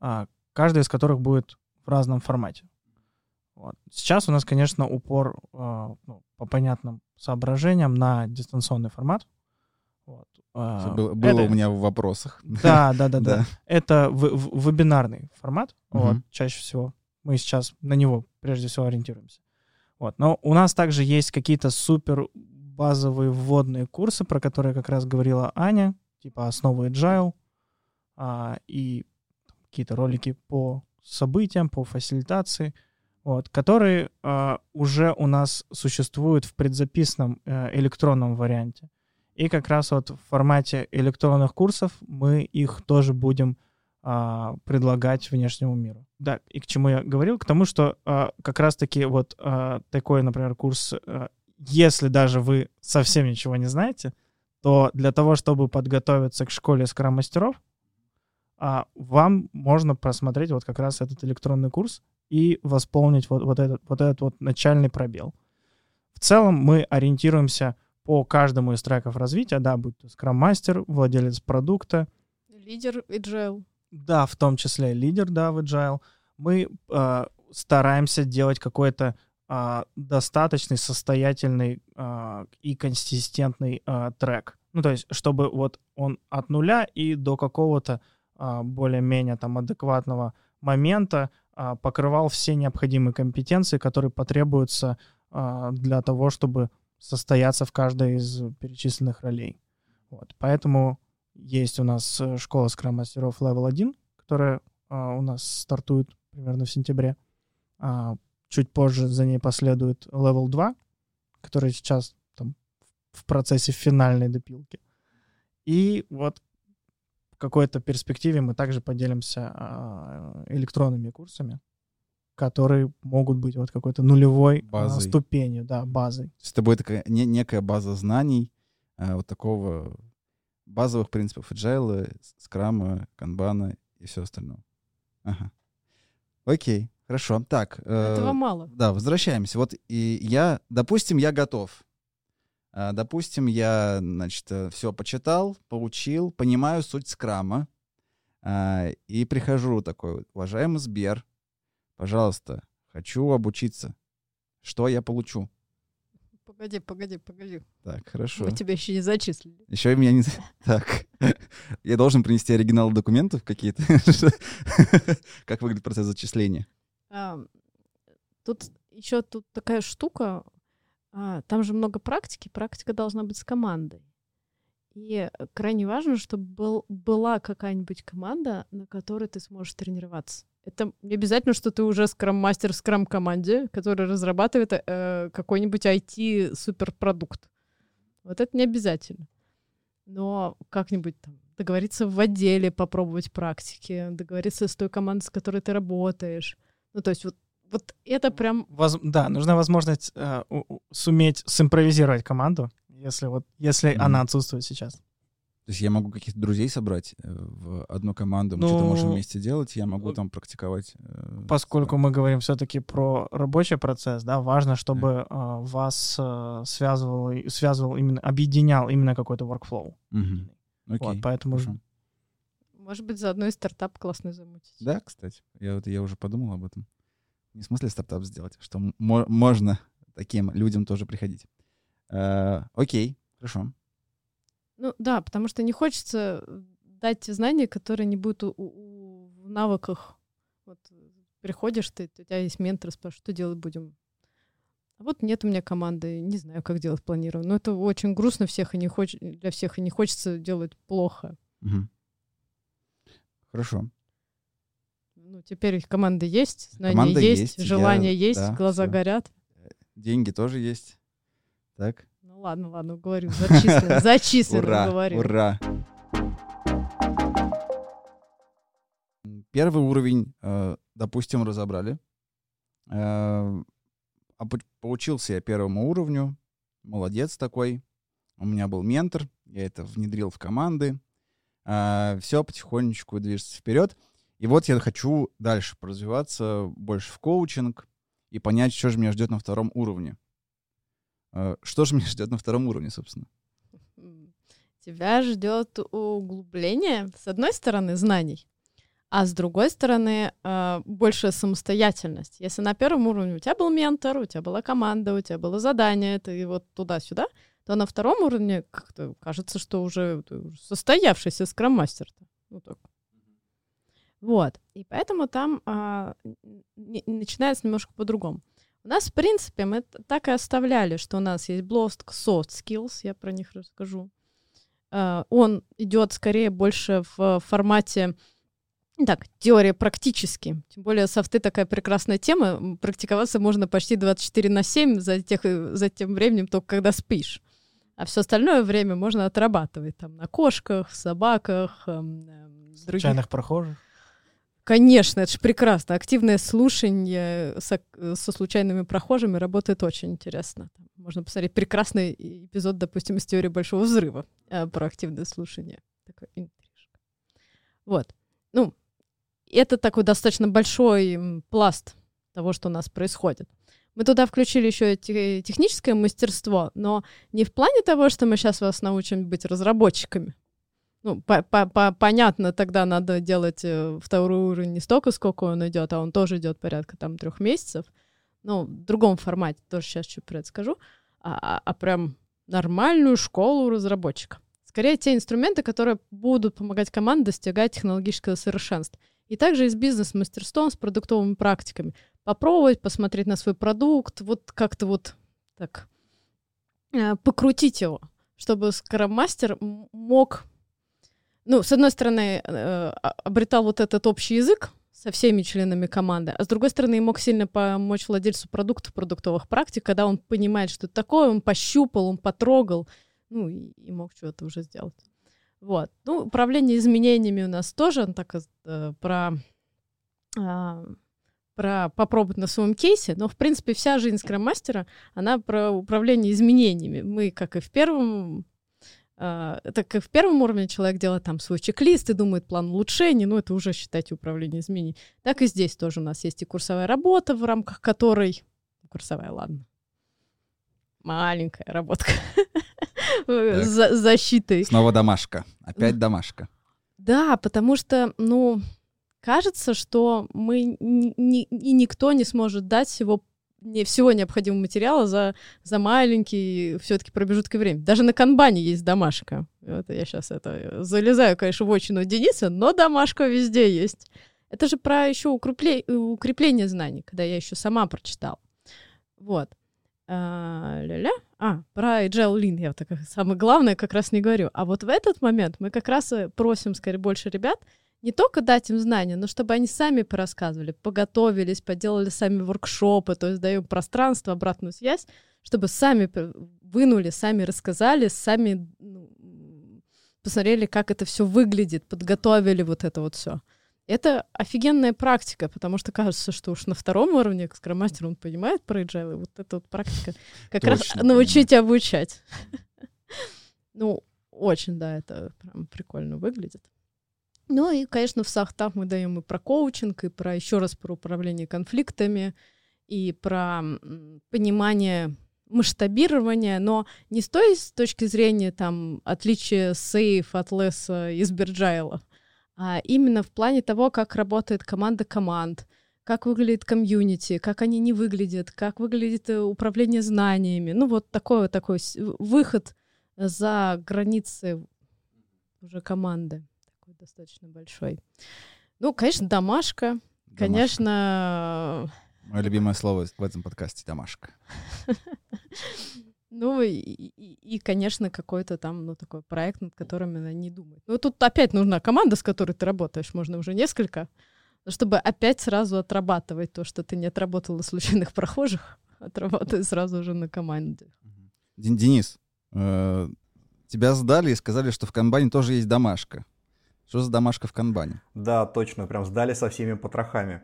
S3: а, каждый из которых будет в разном формате. Вот. Сейчас у нас, конечно, упор а, ну, по понятным соображениям на дистанционный формат.
S1: Вот. А, было, было это... у меня в вопросах.
S3: Да, да, да, да. Это в, в, вебинарный формат. Угу. Вот, чаще всего мы сейчас на него прежде всего ориентируемся. Вот. Но у нас также есть какие-то супер базовые вводные курсы, про которые как раз говорила Аня, типа основы agile, а, и какие-то ролики по событиям, по фасилитации, вот, которые а, уже у нас существуют в предзаписанном а, электронном варианте. И как раз вот в формате электронных курсов мы их тоже будем а, предлагать внешнему миру. Да, и к чему я говорил? К тому, что а, как раз-таки вот а, такой, например, курс а, если даже вы совсем ничего не знаете, то для того, чтобы подготовиться к школе скрам-мастеров, а, вам можно просмотреть вот как раз этот электронный курс и восполнить вот, вот, этот, вот этот вот начальный пробел. В целом мы ориентируемся по каждому из треков развития, да, будь то скрам-мастер, владелец продукта.
S2: Лидер agile.
S3: Да, в том числе лидер, да, в agile. Мы э, стараемся делать какой-то а, достаточный, состоятельный а, и консистентный а, трек. Ну, то есть, чтобы вот он от нуля и до какого-то а, более-менее там адекватного момента покрывал все необходимые компетенции, которые потребуются для того, чтобы состояться в каждой из перечисленных ролей. Вот. Поэтому есть у нас э, школа скрам-мастеров Level 1, которая у нас стартует примерно в сентябре. Чуть позже за ней последует Level 2, который сейчас там в процессе финальной допилки. И вот в какой-то перспективе мы также поделимся а, электронными курсами, которые могут быть вот какой-то нулевой а,
S1: Базой.
S3: ступенью, да, базой.
S1: То есть это будет такая не- некая база знаний, а, вот такого базовых принципов agile, скрама, канбана и все остальное. Ага. Окей, хорошо. Так. э,
S2: Этого мало.
S1: Да, возвращаемся. Вот и я, допустим, я готов. А, Допустим, я, значит, все почитал, поучил, понимаю суть скрама. а, И прихожу такой, уважаемый Сбер, пожалуйста, хочу обучиться. Что я получу?
S2: Погоди, погоди, погоди.
S1: Так, хорошо.
S2: Мы тебя еще не зачислили.
S1: Еще и меня не... Так. Я должен принести оригиналы документов какие-то? Как выглядит процесс зачисления?
S2: Тут еще тут такая штука. а, Там же много практики. Практика должна быть с командой. И крайне важно, чтобы был, была какая-нибудь команда, на которой ты сможешь тренироваться. Это не обязательно, что ты уже скрам-мастер в скрам-команде, который разрабатывает э, какой-нибудь IT-суперпродукт. Вот это не обязательно. Но как-нибудь там договориться в отделе, попробовать практики, договориться с той командой, с которой ты работаешь. Ну, то есть вот, вот это прям...
S3: Воз- Да, нужна возможность э, у- суметь симпровизировать команду, если вот если
S1: Мгм.
S3: она отсутствует сейчас.
S1: То есть я могу каких-то друзей собрать э, в одну команду, мы что-то можем
S3: Ну,
S1: вместе делать, я могу
S3: э,
S1: там практиковать. э,
S3: Поскольку мы говорим все-таки про рабочий процесс, да, важно, чтобы э, вас э, связывал, связывал именно, объединял именно какой-то workflow.
S1: Мгм. Окей,
S3: Вот, поэтому
S1: хорошо.
S2: Может быть, заодно и стартап классный замутить.
S1: Да, кстати, я вот я уже подумал об этом. Не в смысле стартап сделать, что мо- можно таким людям тоже приходить. Э, Окей, хорошо.
S2: Ну да, потому что не хочется дать те знания, которые не будут у- у- в навыках. Вот э, приходишь ты, у тебя есть ментор, спрашиваешь, что делать будем. А вот нет у меня команды, не знаю, как делать планирую. Но это очень грустно всех и не хоч... для всех, и не хочется делать плохо.
S1: Мгм. Хорошо.
S2: Ну, теперь их команда есть, знания
S1: Команда
S2: есть,
S1: есть, я-
S2: желание есть,
S1: да,
S2: глаза
S1: всё.
S2: горят.
S1: Деньги тоже есть. Так.
S2: Ну ладно, ладно, говорю, зачислено, зачислено, говорю.
S1: ура. Первый уровень, э, допустим, разобрали. Э, обу- Поучился я первому уровню. Молодец такой. У меня был ментор. Я это внедрил в команды. Все потихонечку движется вперед. И вот я хочу дальше развиваться больше в коучинг и понять, что же меня ждет на втором уровне. Э, Что же меня ждет на втором уровне, собственно?
S2: Тебя ждет углубление, с одной стороны, знаний, а с другой стороны, э, большая самостоятельность. Если на первом уровне у тебя был ментор, у тебя была команда, у тебя было задание, ты вот туда-сюда, то на втором уровне как-то кажется, что уже состоявшийся скрам-мастер. Ну, так. Вот. И поэтому там а, н- н- начинается немножко по-другому. У нас, в принципе, мы так и оставляли, что у нас есть блок soft skills, я про них расскажу. А, Он идет скорее больше в формате так, теория практически. Тем более софты такая прекрасная тема. Практиковаться можно почти 24 на 7 за, тех, э, за тем временем, только когда спишь. А все остальное время можно отрабатывать там на кошках, собаках, эм, эм, других
S3: Случайных прохожих.
S2: Конечно, это же прекрасно. Активное слушание со, со случайными прохожими работает очень интересно. Можно посмотреть прекрасный эпизод, допустим, из теории большого взрыва э, про активное слушание. Такой интрижка. Вот. Ну, это такой достаточно большой пласт того, что у нас происходит. Мы туда включили еще те- техническое мастерство, но не в плане того, что мы сейчас вас научим быть разработчиками. Ну, по- по- по- понятно, тогда надо делать э, второй уровень не столько, сколько он идет, а он тоже идет порядка там трех месяцев. Ну, в другом формате, тоже сейчас чуть про это скажу. А, а- а прям нормальную школу разработчика. Скорее, те инструменты, которые будут помогать команде достигать технологического совершенства. И также и с бизнес-мастерством, с продуктовыми практиками. Попробовать, посмотреть на свой продукт, вот как-то вот так э, покрутить его, чтобы скрам-мастер мог ну, с одной стороны, э, а- обретал вот этот общий язык со всеми членами команды, а с другой стороны, мог сильно помочь владельцу продуктов, продуктовых практик, когда он понимает, что это такое, он пощупал, он потрогал, ну, и мог что-то уже сделать. Вот. Ну, управление изменениями у нас тоже, он так э, про, э, про попробовать на своем кейсе, но, в принципе, вся жизнь скрам-мастера, она про управление изменениями. Мы, как и в первом Uh, это как в первом уровне человек делает там свой чек-лист и думает план улучшений, ну это уже, считайте, управление изменений. Так и здесь тоже у нас есть и курсовая работа, в рамках которой... Курсовая, ладно. Маленькая работка. За защитой.
S1: Снова домашка. Опять домашка.
S2: Да, потому что, ну, кажется, что мы и никто не сможет дать всего не всего необходимого материала за, за маленький все-таки промежуток времени. Даже на канбане есть домашка. Это я сейчас это залезаю, конечно, в очину Дениса, но домашка везде есть. Это же про еще укрепление, укрепление знаний, когда я еще сама прочитала. Вот. А, ля-ля. А, про Agile Lean я так самое главное как раз не говорю. А вот в этот момент мы как раз просим, скорее, больше ребят не только дать им знания, но чтобы они сами порассказывали, поготовились, поделали сами воркшопы, то есть даем пространство, обратную связь, чтобы сами вынули, сами рассказали, сами ну, посмотрели, как это все выглядит, подготовили вот это вот все. Это офигенная практика, потому что кажется, что уж на втором уровне скромастер он понимает про agile, и вот эта вот практика как Точно раз научить обучать. Ну, очень, да, это прям прикольно выглядит. Ну и, конечно, в сахтах мы даем и про коучинг, и про еще раз про управление конфликтами, и про понимание масштабирования, но не с той с точки зрения там отличия сейф от леса из Берджайла, а именно в плане того, как работает команда команд, как выглядит комьюнити, как они не выглядят, как выглядит э, управление знаниями. Ну вот такой вот такой выход за границы уже команды достаточно большой. Ну, конечно, домашка. домашка. Конечно...
S1: Мое любимое слово в этом подкасте — домашка.
S2: Ну и, и, и, конечно, какой-то там, ну, такой проект, над которым она не думает. Ну, тут опять нужна команда, с которой ты работаешь, можно уже несколько, чтобы опять сразу отрабатывать то, что ты не отработал на случайных прохожих, отрабатывай сразу уже на команде.
S1: Денис, э, тебя сдали и сказали, что в комбайне тоже есть домашка. Что за домашка в канбане?
S4: Да, точно, прям сдали со всеми потрохами.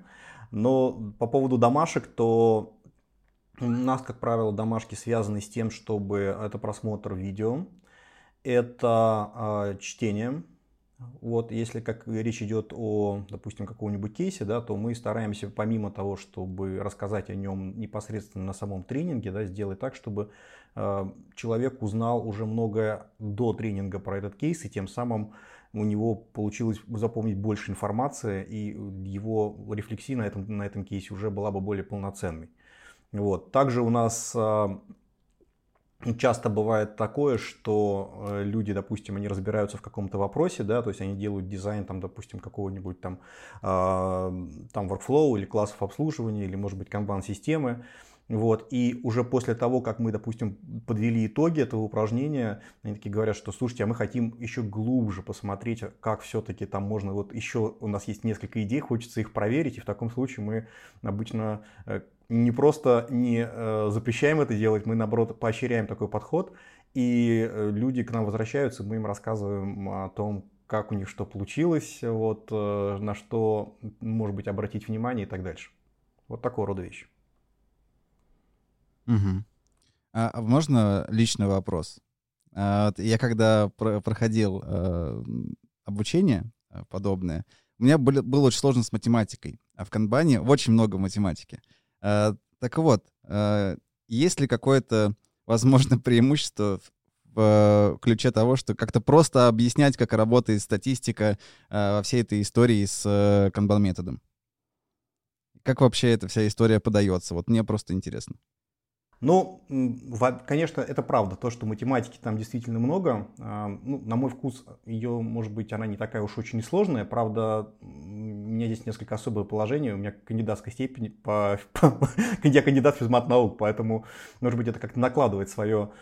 S4: Но по поводу домашек, то у нас, как правило, домашки связаны с тем, чтобы это просмотр видео, это э, чтение. Вот если как речь идет о, допустим, каком-нибудь кейсе, да, то мы стараемся помимо того, чтобы рассказать о нем непосредственно на самом тренинге, да, сделать так, чтобы э, человек узнал уже многое до тренинга про этот кейс и тем самым у него получилось запомнить больше информации, и его рефлексия на этом, на этом кейсе уже была бы более полноценной. Вот. Также у нас а, часто бывает такое, что э, люди, допустим, они разбираются в каком-то вопросе, да, то есть они делают дизайн, там, допустим, какого-нибудь там, э, там workflow или классов обслуживания, или, может быть, канбан-системы, вот, и уже после того, как мы, допустим, подвели итоги этого упражнения, они такие говорят, что, слушайте, а мы хотим еще глубже посмотреть, как все-таки там можно, вот еще у нас есть несколько идей, хочется их проверить, и в таком случае мы обычно э, не просто не э, запрещаем это делать, мы, наоборот, поощряем такой подход, и э, люди к нам возвращаются, мы им рассказываем о том, как у них что получилось, вот, на что, может быть, обратить внимание и так дальше. Вот такого рода вещи.
S1: Угу. А, можно личный вопрос? А, я когда про проходил а, обучение подобное, у меня было очень сложно с математикой, а в канбане очень много математики. Так вот, есть ли какое-то, возможно, преимущество в, ключе того, что как-то просто объяснять, как работает статистика во всей этой истории с канбан-методом? Как вообще эта вся история подается? Вот мне просто интересно.
S4: Ну, конечно, это правда, то, что математики там действительно много. А, ну, на мой вкус, ее, может быть, она не такая уж очень сложная. Правда, у меня здесь несколько особое положение. У меня кандидатская степень, по, по, я кандидат физмат наук, поэтому, может быть, это как-то накладывает свое,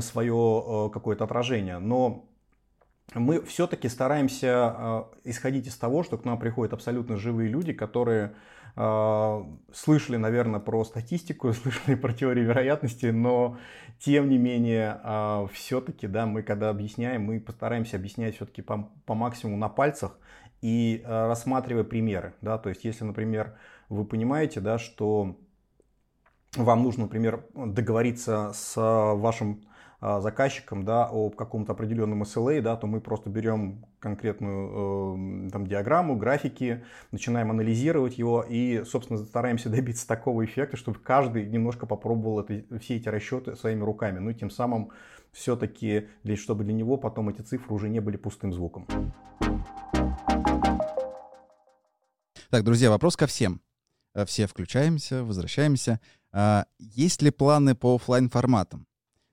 S4: свое какое-то отражение. Но мы все-таки стараемся исходить из того, что к нам приходят абсолютно живые люди, которые слышали, наверное, про статистику, слышали про теорию вероятности, но тем не менее э, все-таки, да, мы когда объясняем, мы постараемся объяснять все-таки по, по максимуму на пальцах и рассматривая примеры, да, то есть если, например, вы понимаете, да, что вам нужно, например, договориться с вашим а, заказчиком да, о каком-то определенном SLA, да, то мы просто берем конкретную э, там, диаграмму, графики, начинаем анализировать его и, собственно, стараемся добиться такого эффекта, чтобы каждый немножко попробовал это, все эти расчеты своими руками. Ну и тем самым все-таки, чтобы для него потом эти цифры уже не были пустым звуком.
S1: Так, друзья, вопрос ко всем. Э, все включаемся, возвращаемся. А, есть ли планы по офлайн форматам?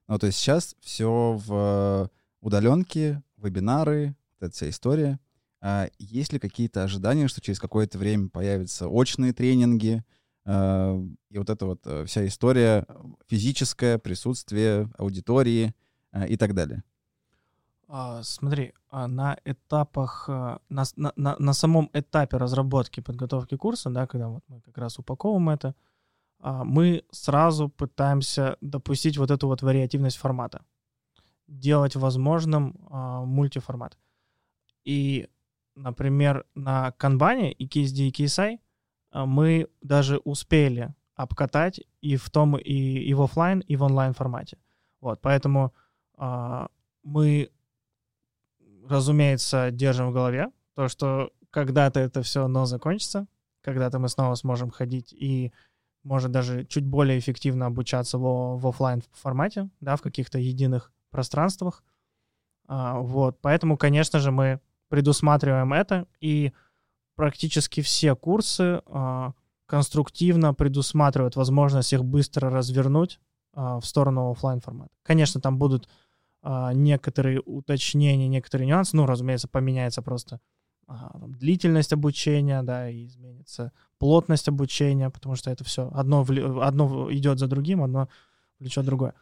S1: Ну, то есть сейчас все в удаленке, вебинары, вот эта вся история. А есть ли какие-то ожидания, что через какое-то время появятся очные тренинги, а, и вот эта вот э, вся история физическое присутствие аудитории а, и так далее?
S3: А, смотри, на этапах, на, на, на самом этапе разработки подготовки курса, да, когда вот мы как раз упаковываем это, мы сразу пытаемся допустить вот эту вот вариативность формата, делать возможным а, мультиформат. И, например, на канбане и KSD и KSI а, мы даже успели обкатать и в том, и, и в офлайн, и в онлайн формате. Вот, поэтому а, мы, разумеется, держим в голове то, что когда-то это все но закончится, когда-то мы снова сможем ходить и может даже чуть более эффективно обучаться в, в офлайн формате, да, в каких-то единых пространствах. А, вот, поэтому, конечно же, мы предусматриваем это, и практически все курсы а, конструктивно предусматривают возможность их быстро развернуть а, в сторону офлайн формата. Конечно, там будут а, некоторые уточнения, некоторые нюансы, ну, разумеется, поменяется просто а, длительность обучения, да, и изменится плотность обучения, потому что это все одно, одно идет за другим, одно влечет другое.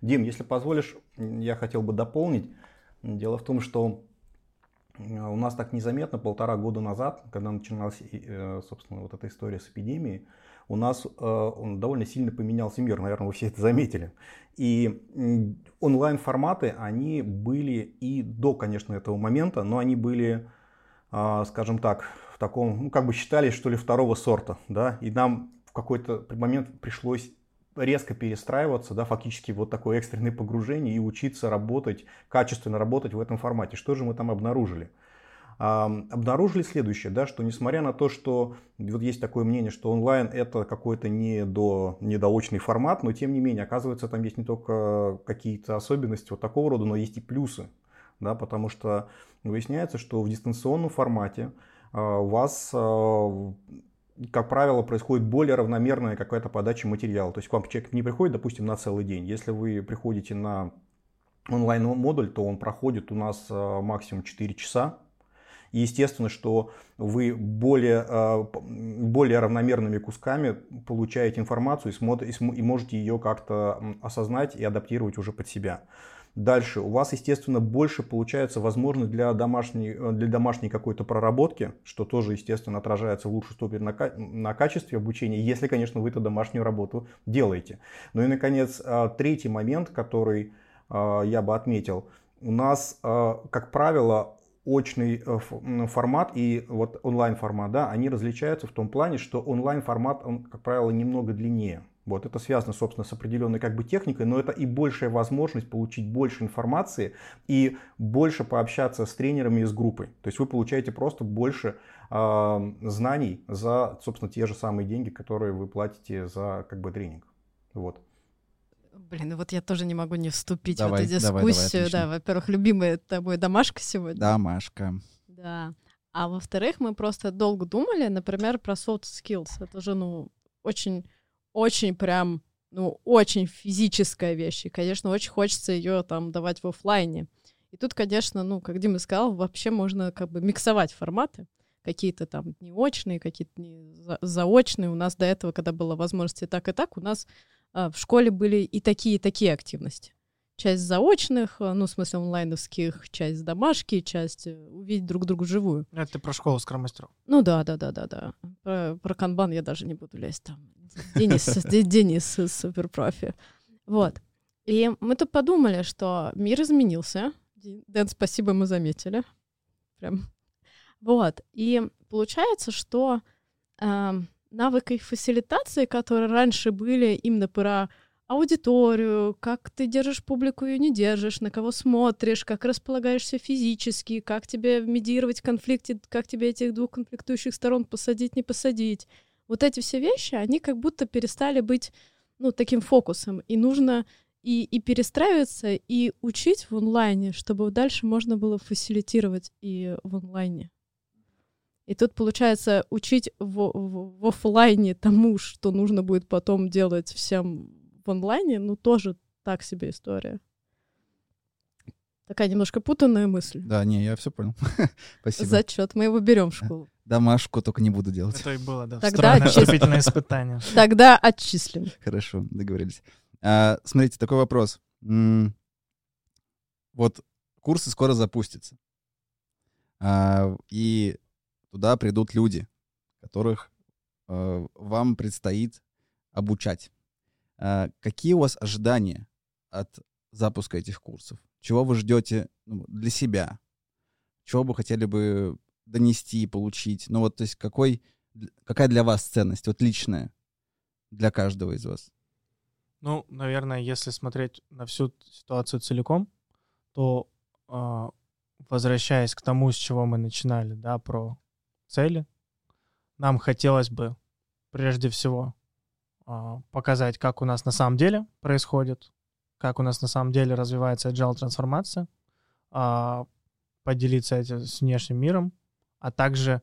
S4: Дим, если позволишь, я хотел бы дополнить. Дело в том, что у нас так незаметно полтора года назад, когда начиналась, э, собственно, вот эта история с эпидемией, у нас э, он довольно сильно поменялся мир, наверное, вы все это заметили. И онлайн-форматы, они были и до, конечно, этого момента, но они были, а, скажем так, в таком, ну, как бы считались, что ли, второго сорта, да, и нам в какой-то момент пришлось резко перестраиваться, да, фактически вот такое экстренное погружение и учиться работать, качественно работать в этом формате. Что же мы там обнаружили? Обнаружили следующее, да, что несмотря на то, что вот есть такое мнение, что онлайн это какой-то не до, недоочный формат, но тем не менее, оказывается, там есть не только какие-то особенности вот такого рода, но есть и плюсы, да, потому что выясняется, что в дистанционном формате а, у вас а, как правило, происходит более равномерная какая-то подача материала. То есть к вам человек не приходит, допустим, на целый день. Если вы приходите на онлайн-модуль, то он проходит у нас а, максимум 4 часа. И естественно, что вы более, а, более равномерными кусками получаете информацию и можете ее как-то осознать и адаптировать уже под себя. Дальше у вас, естественно, больше получается возможность для домашней, для домашней какой-то проработки, что тоже, естественно, отражается в лучшей степени на, на качестве обучения, если, конечно, вы эту домашнюю работу делаете. Ну и, наконец, а, третий момент, который я бы отметил. У нас, как правило, очный э, формат и вот онлайн формат, да, они различаются в том плане, что онлайн формат, он, как правило, немного длиннее. Вот это связано, собственно, с определенной как бы техникой, но это и большая возможность получить больше информации и больше пообщаться с тренерами из группы. То есть вы получаете просто больше э, знаний за, собственно, те же самые деньги, которые вы платите за как бы тренинг. Вот.
S2: Блин, ну вот я тоже не могу не вступить давай, в эту дискуссию. Давай, давай, да, во-первых, любимая тобой домашка сегодня.
S1: Домашка.
S2: Да. А во-вторых, мы просто долго думали, например, про soft skills. Это же, ну, очень, очень прям, ну, очень физическая вещь. И, конечно, очень хочется ее там давать в офлайне. И тут, конечно, ну, как Дима сказал, вообще можно как бы миксовать форматы. Какие-то там не очные, какие-то не заочные. У нас до этого, когда была возможность и так, и так, у нас в школе были и такие, и такие активности. часть заочных, э, ну, в смысле онлайновских, часть домашки, часть э, увидеть друг друга живую.
S3: Это ты про школу скромастеров.
S2: Ну да, да, да, да, да. Про, про канбан я даже не буду лезть там. Денис, Денис суперпрофи. Вот. И мы тут подумали, что мир изменился. Дэн, спасибо, мы заметили. Прям. Вот. И получается, что э, навыки фасилитации, которые раньше были именно про аудиторию, как ты держишь публику и не держишь, на кого смотришь, как располагаешься физически, как тебе медиировать конфликты, как тебе этих двух конфликтующих сторон посадить, не посадить. Вот эти все вещи, они как будто перестали быть ну, таким фокусом. И нужно и, и перестраиваться, и учить в онлайне, чтобы дальше можно было фасилитировать и в онлайне. И тут, получается, учить в, в, в офлайне тому, что нужно будет потом делать всем в онлайне, ну, тоже так себе история. Такая немножко путанная мысль.
S1: Да, не, я все понял. Спасибо.
S2: Зачет. Мы его берем в школу.
S1: Домашку только не буду делать.
S3: Это и было, да.
S2: Тогда
S3: вступительное испытание.
S2: Тогда отчислим.
S1: Хорошо, договорились. А, смотрите, такой вопрос. Вот курсы скоро запустятся. А, и туда придут люди, которых а, вам предстоит обучать. А, какие у вас ожидания от запуска этих курсов? Чего вы ждете ну, для себя? Чего бы хотели бы донести, получить? Ну вот, то есть какой, какая для вас ценность, вот личная, для каждого из вас?
S3: Ну, наверное, если смотреть на всю ситуацию целиком, то э, возвращаясь к тому, с чего мы начинали, да, про цели, нам хотелось бы прежде всего э, показать, как у нас на самом деле происходит, как у нас на самом деле развивается agile трансформация, э, поделиться этим с внешним миром, а также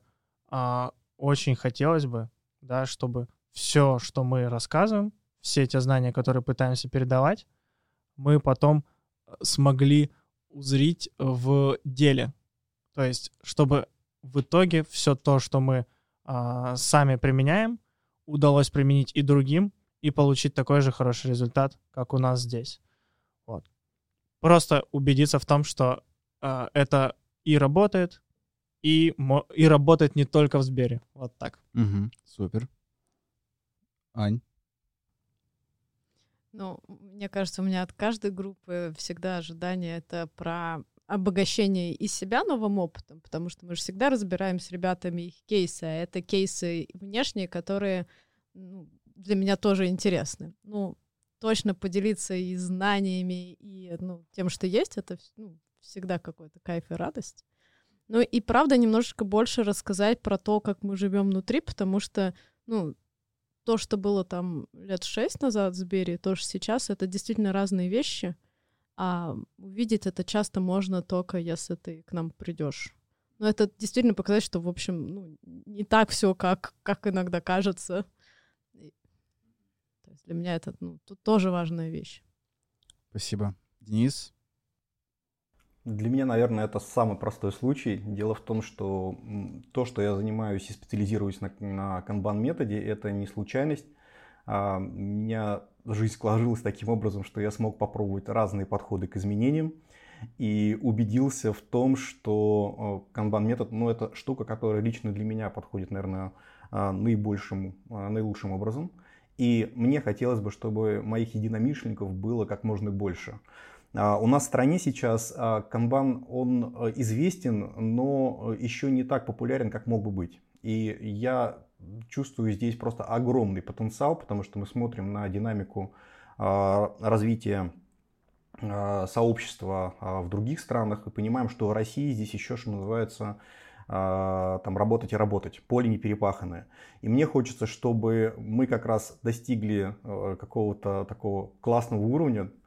S3: э, очень хотелось бы, да, чтобы все, что мы рассказываем, все те знания, которые пытаемся передавать, мы потом э, смогли узрить в деле. То есть, чтобы в итоге все то, что мы а, сами применяем, удалось применить и другим, и получить такой же хороший результат, как у нас здесь. Вот. Просто убедиться в том, что а, это и работает, и, и работает не только в Сбере. Вот так.
S1: Угу, супер. Ань?
S2: Ну, мне кажется, у меня от каждой группы всегда ожидание это про обогащение и себя новым опытом, потому что мы же всегда разбираем с ребятами их кейсы, а это кейсы внешние, которые ну, для меня тоже интересны. Ну, точно поделиться и знаниями, и ну, тем, что есть, это ну, всегда какой-то кайф и радость. Ну и правда немножечко больше рассказать про то, как мы живем внутри, потому что, ну, то, что было там лет шесть назад в Сбере, то, что сейчас, это действительно разные вещи. А увидеть это часто можно только, если ты к нам придешь. Но это действительно показать, что, в общем, ну, не так все, как, как иногда кажется. То есть для меня это ну, тут тоже важная вещь.
S1: Спасибо. Денис?
S4: Для меня, наверное, это самый простой случай. Дело в том, что то, что я занимаюсь и специализируюсь на, на канбан-методе, это не случайность. А, у меня жизнь сложилась таким образом, что я смог попробовать разные подходы к изменениям и убедился в том, что канбан-метод, ну, это штука, которая лично для меня подходит, наверное, а, наибольшим, а, наилучшим образом. И мне хотелось бы, чтобы моих единомышленников было как можно больше. У нас в стране сейчас канбан, он известен, но еще не так популярен, как мог бы быть. И я чувствую здесь просто огромный потенциал, потому что мы смотрим на динамику а, развития сообщества в других странах и понимаем, что в России здесь еще, что называется, там работать и работать, поле не перепаханное. И мне хочется, чтобы мы как раз достигли э, какого-то такого классного уровня, а,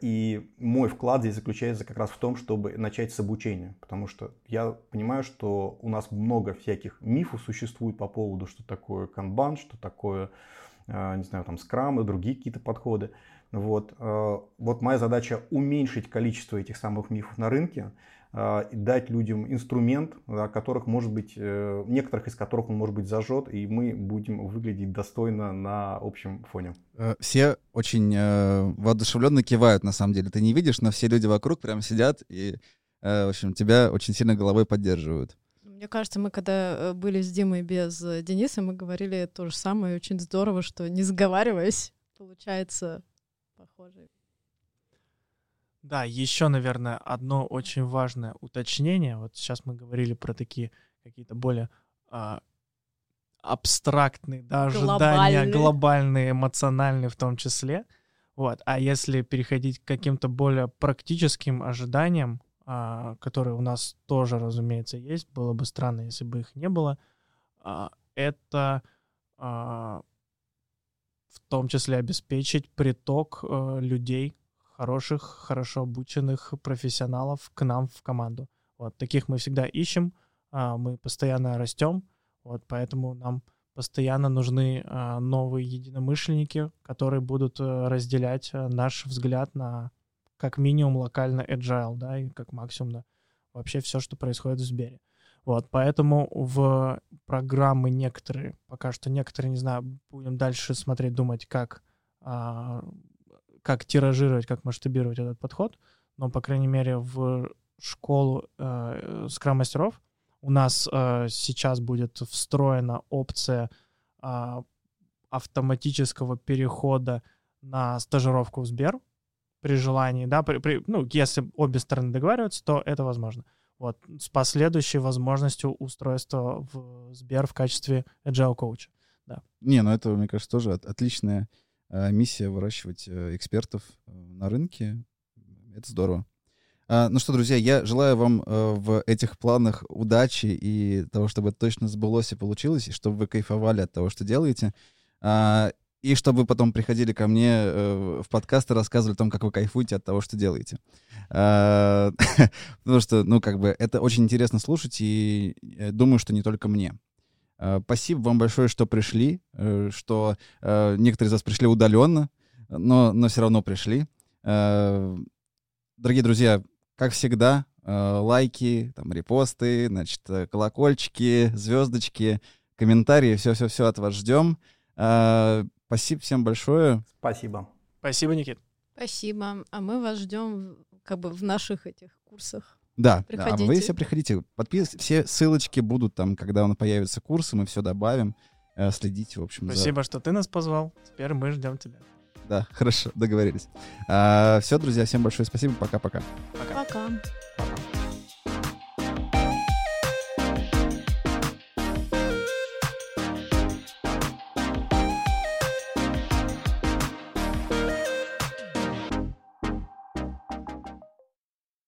S4: и мой вклад здесь заключается как раз в том, чтобы начать с обучения, потому что я понимаю, что у нас много всяких мифов существует по поводу, что такое канбан, что такое, а, не знаю, там скрам и другие какие-то подходы. Вот, э, вот моя задача уменьшить количество этих самых мифов на рынке, дать людям инструмент, да, которых может быть, э, некоторых из которых он может быть зажжет, и мы будем выглядеть достойно на общем фоне.
S1: Все очень воодушевленно кивают, на самом деле. Ты не видишь, но все люди вокруг прям сидят и, в общем, тебя очень сильно головой поддерживают.
S2: Мне кажется, мы когда были с Димой без Дениса, мы говорили то же самое. Очень здорово, что не сговариваясь, получается похожие.
S3: Да, еще, наверное, одно очень важное уточнение. Вот сейчас мы говорили про такие какие-то более а, абстрактные, да, ожидания, глобальные. глобальные, эмоциональные в том числе. Вот. А если переходить к каким-то более практическим ожиданиям, а, которые у нас тоже, разумеется, есть, было бы странно, если бы их не было, а, это а, в том числе обеспечить приток э, людей, хороших, хорошо обученных профессионалов к нам в команду. Вот таких мы всегда ищем, э, мы постоянно растем, вот поэтому нам постоянно нужны э, новые единомышленники, которые будут э, разделять э, наш взгляд на как минимум локально agile, да, и как максимум на вообще все, что происходит в Сбере. Вот, поэтому в программы некоторые, пока что некоторые, не знаю, будем дальше смотреть, думать, как, а, как тиражировать, как масштабировать этот подход, но, по крайней мере, в школу э, скрам-мастеров у нас э, сейчас будет встроена опция э, автоматического перехода на стажировку в Сбер при желании, да, при, при, ну, если обе стороны договариваются, то это возможно вот, с последующей возможностью устройства в Сбер в качестве agile коуча. Да.
S1: Не, ну это, мне кажется, тоже от, отличная миссия выращивать э, экспертов э, на рынке. Это здорово. А, ну что, друзья, я желаю вам э, в этих планах удачи и того, чтобы это точно сбылось и получилось, и чтобы вы кайфовали от того, что делаете. А, и чтобы потом приходили ко мне э, в подкаст и рассказывали о том, как вы кайфуете от того, что делаете. Э, потому что, ну, как бы, это очень интересно слушать, и э, думаю, что не только мне. Э, спасибо вам большое, что пришли, э, что э, некоторые из вас пришли удаленно, но, но все равно пришли. Дорогие друзья, как всегда, лайки, там, репосты, значит, колокольчики, звездочки, комментарии, все-все-все от вас ждем. Спасибо всем большое.
S4: Спасибо.
S3: Спасибо, Никит.
S2: Спасибо. А мы вас ждем как бы в наших этих курсах.
S1: Да, приходите. да, вы все приходите. Подпис... Все ссылочки будут там, когда он появится курсы, мы все добавим. Э, следите, в общем.
S3: Спасибо, за... что ты нас позвал. Теперь мы ждем тебя.
S1: Да, хорошо, договорились. А, все, друзья, всем большое спасибо. Пока-пока.
S2: Пока. Пока.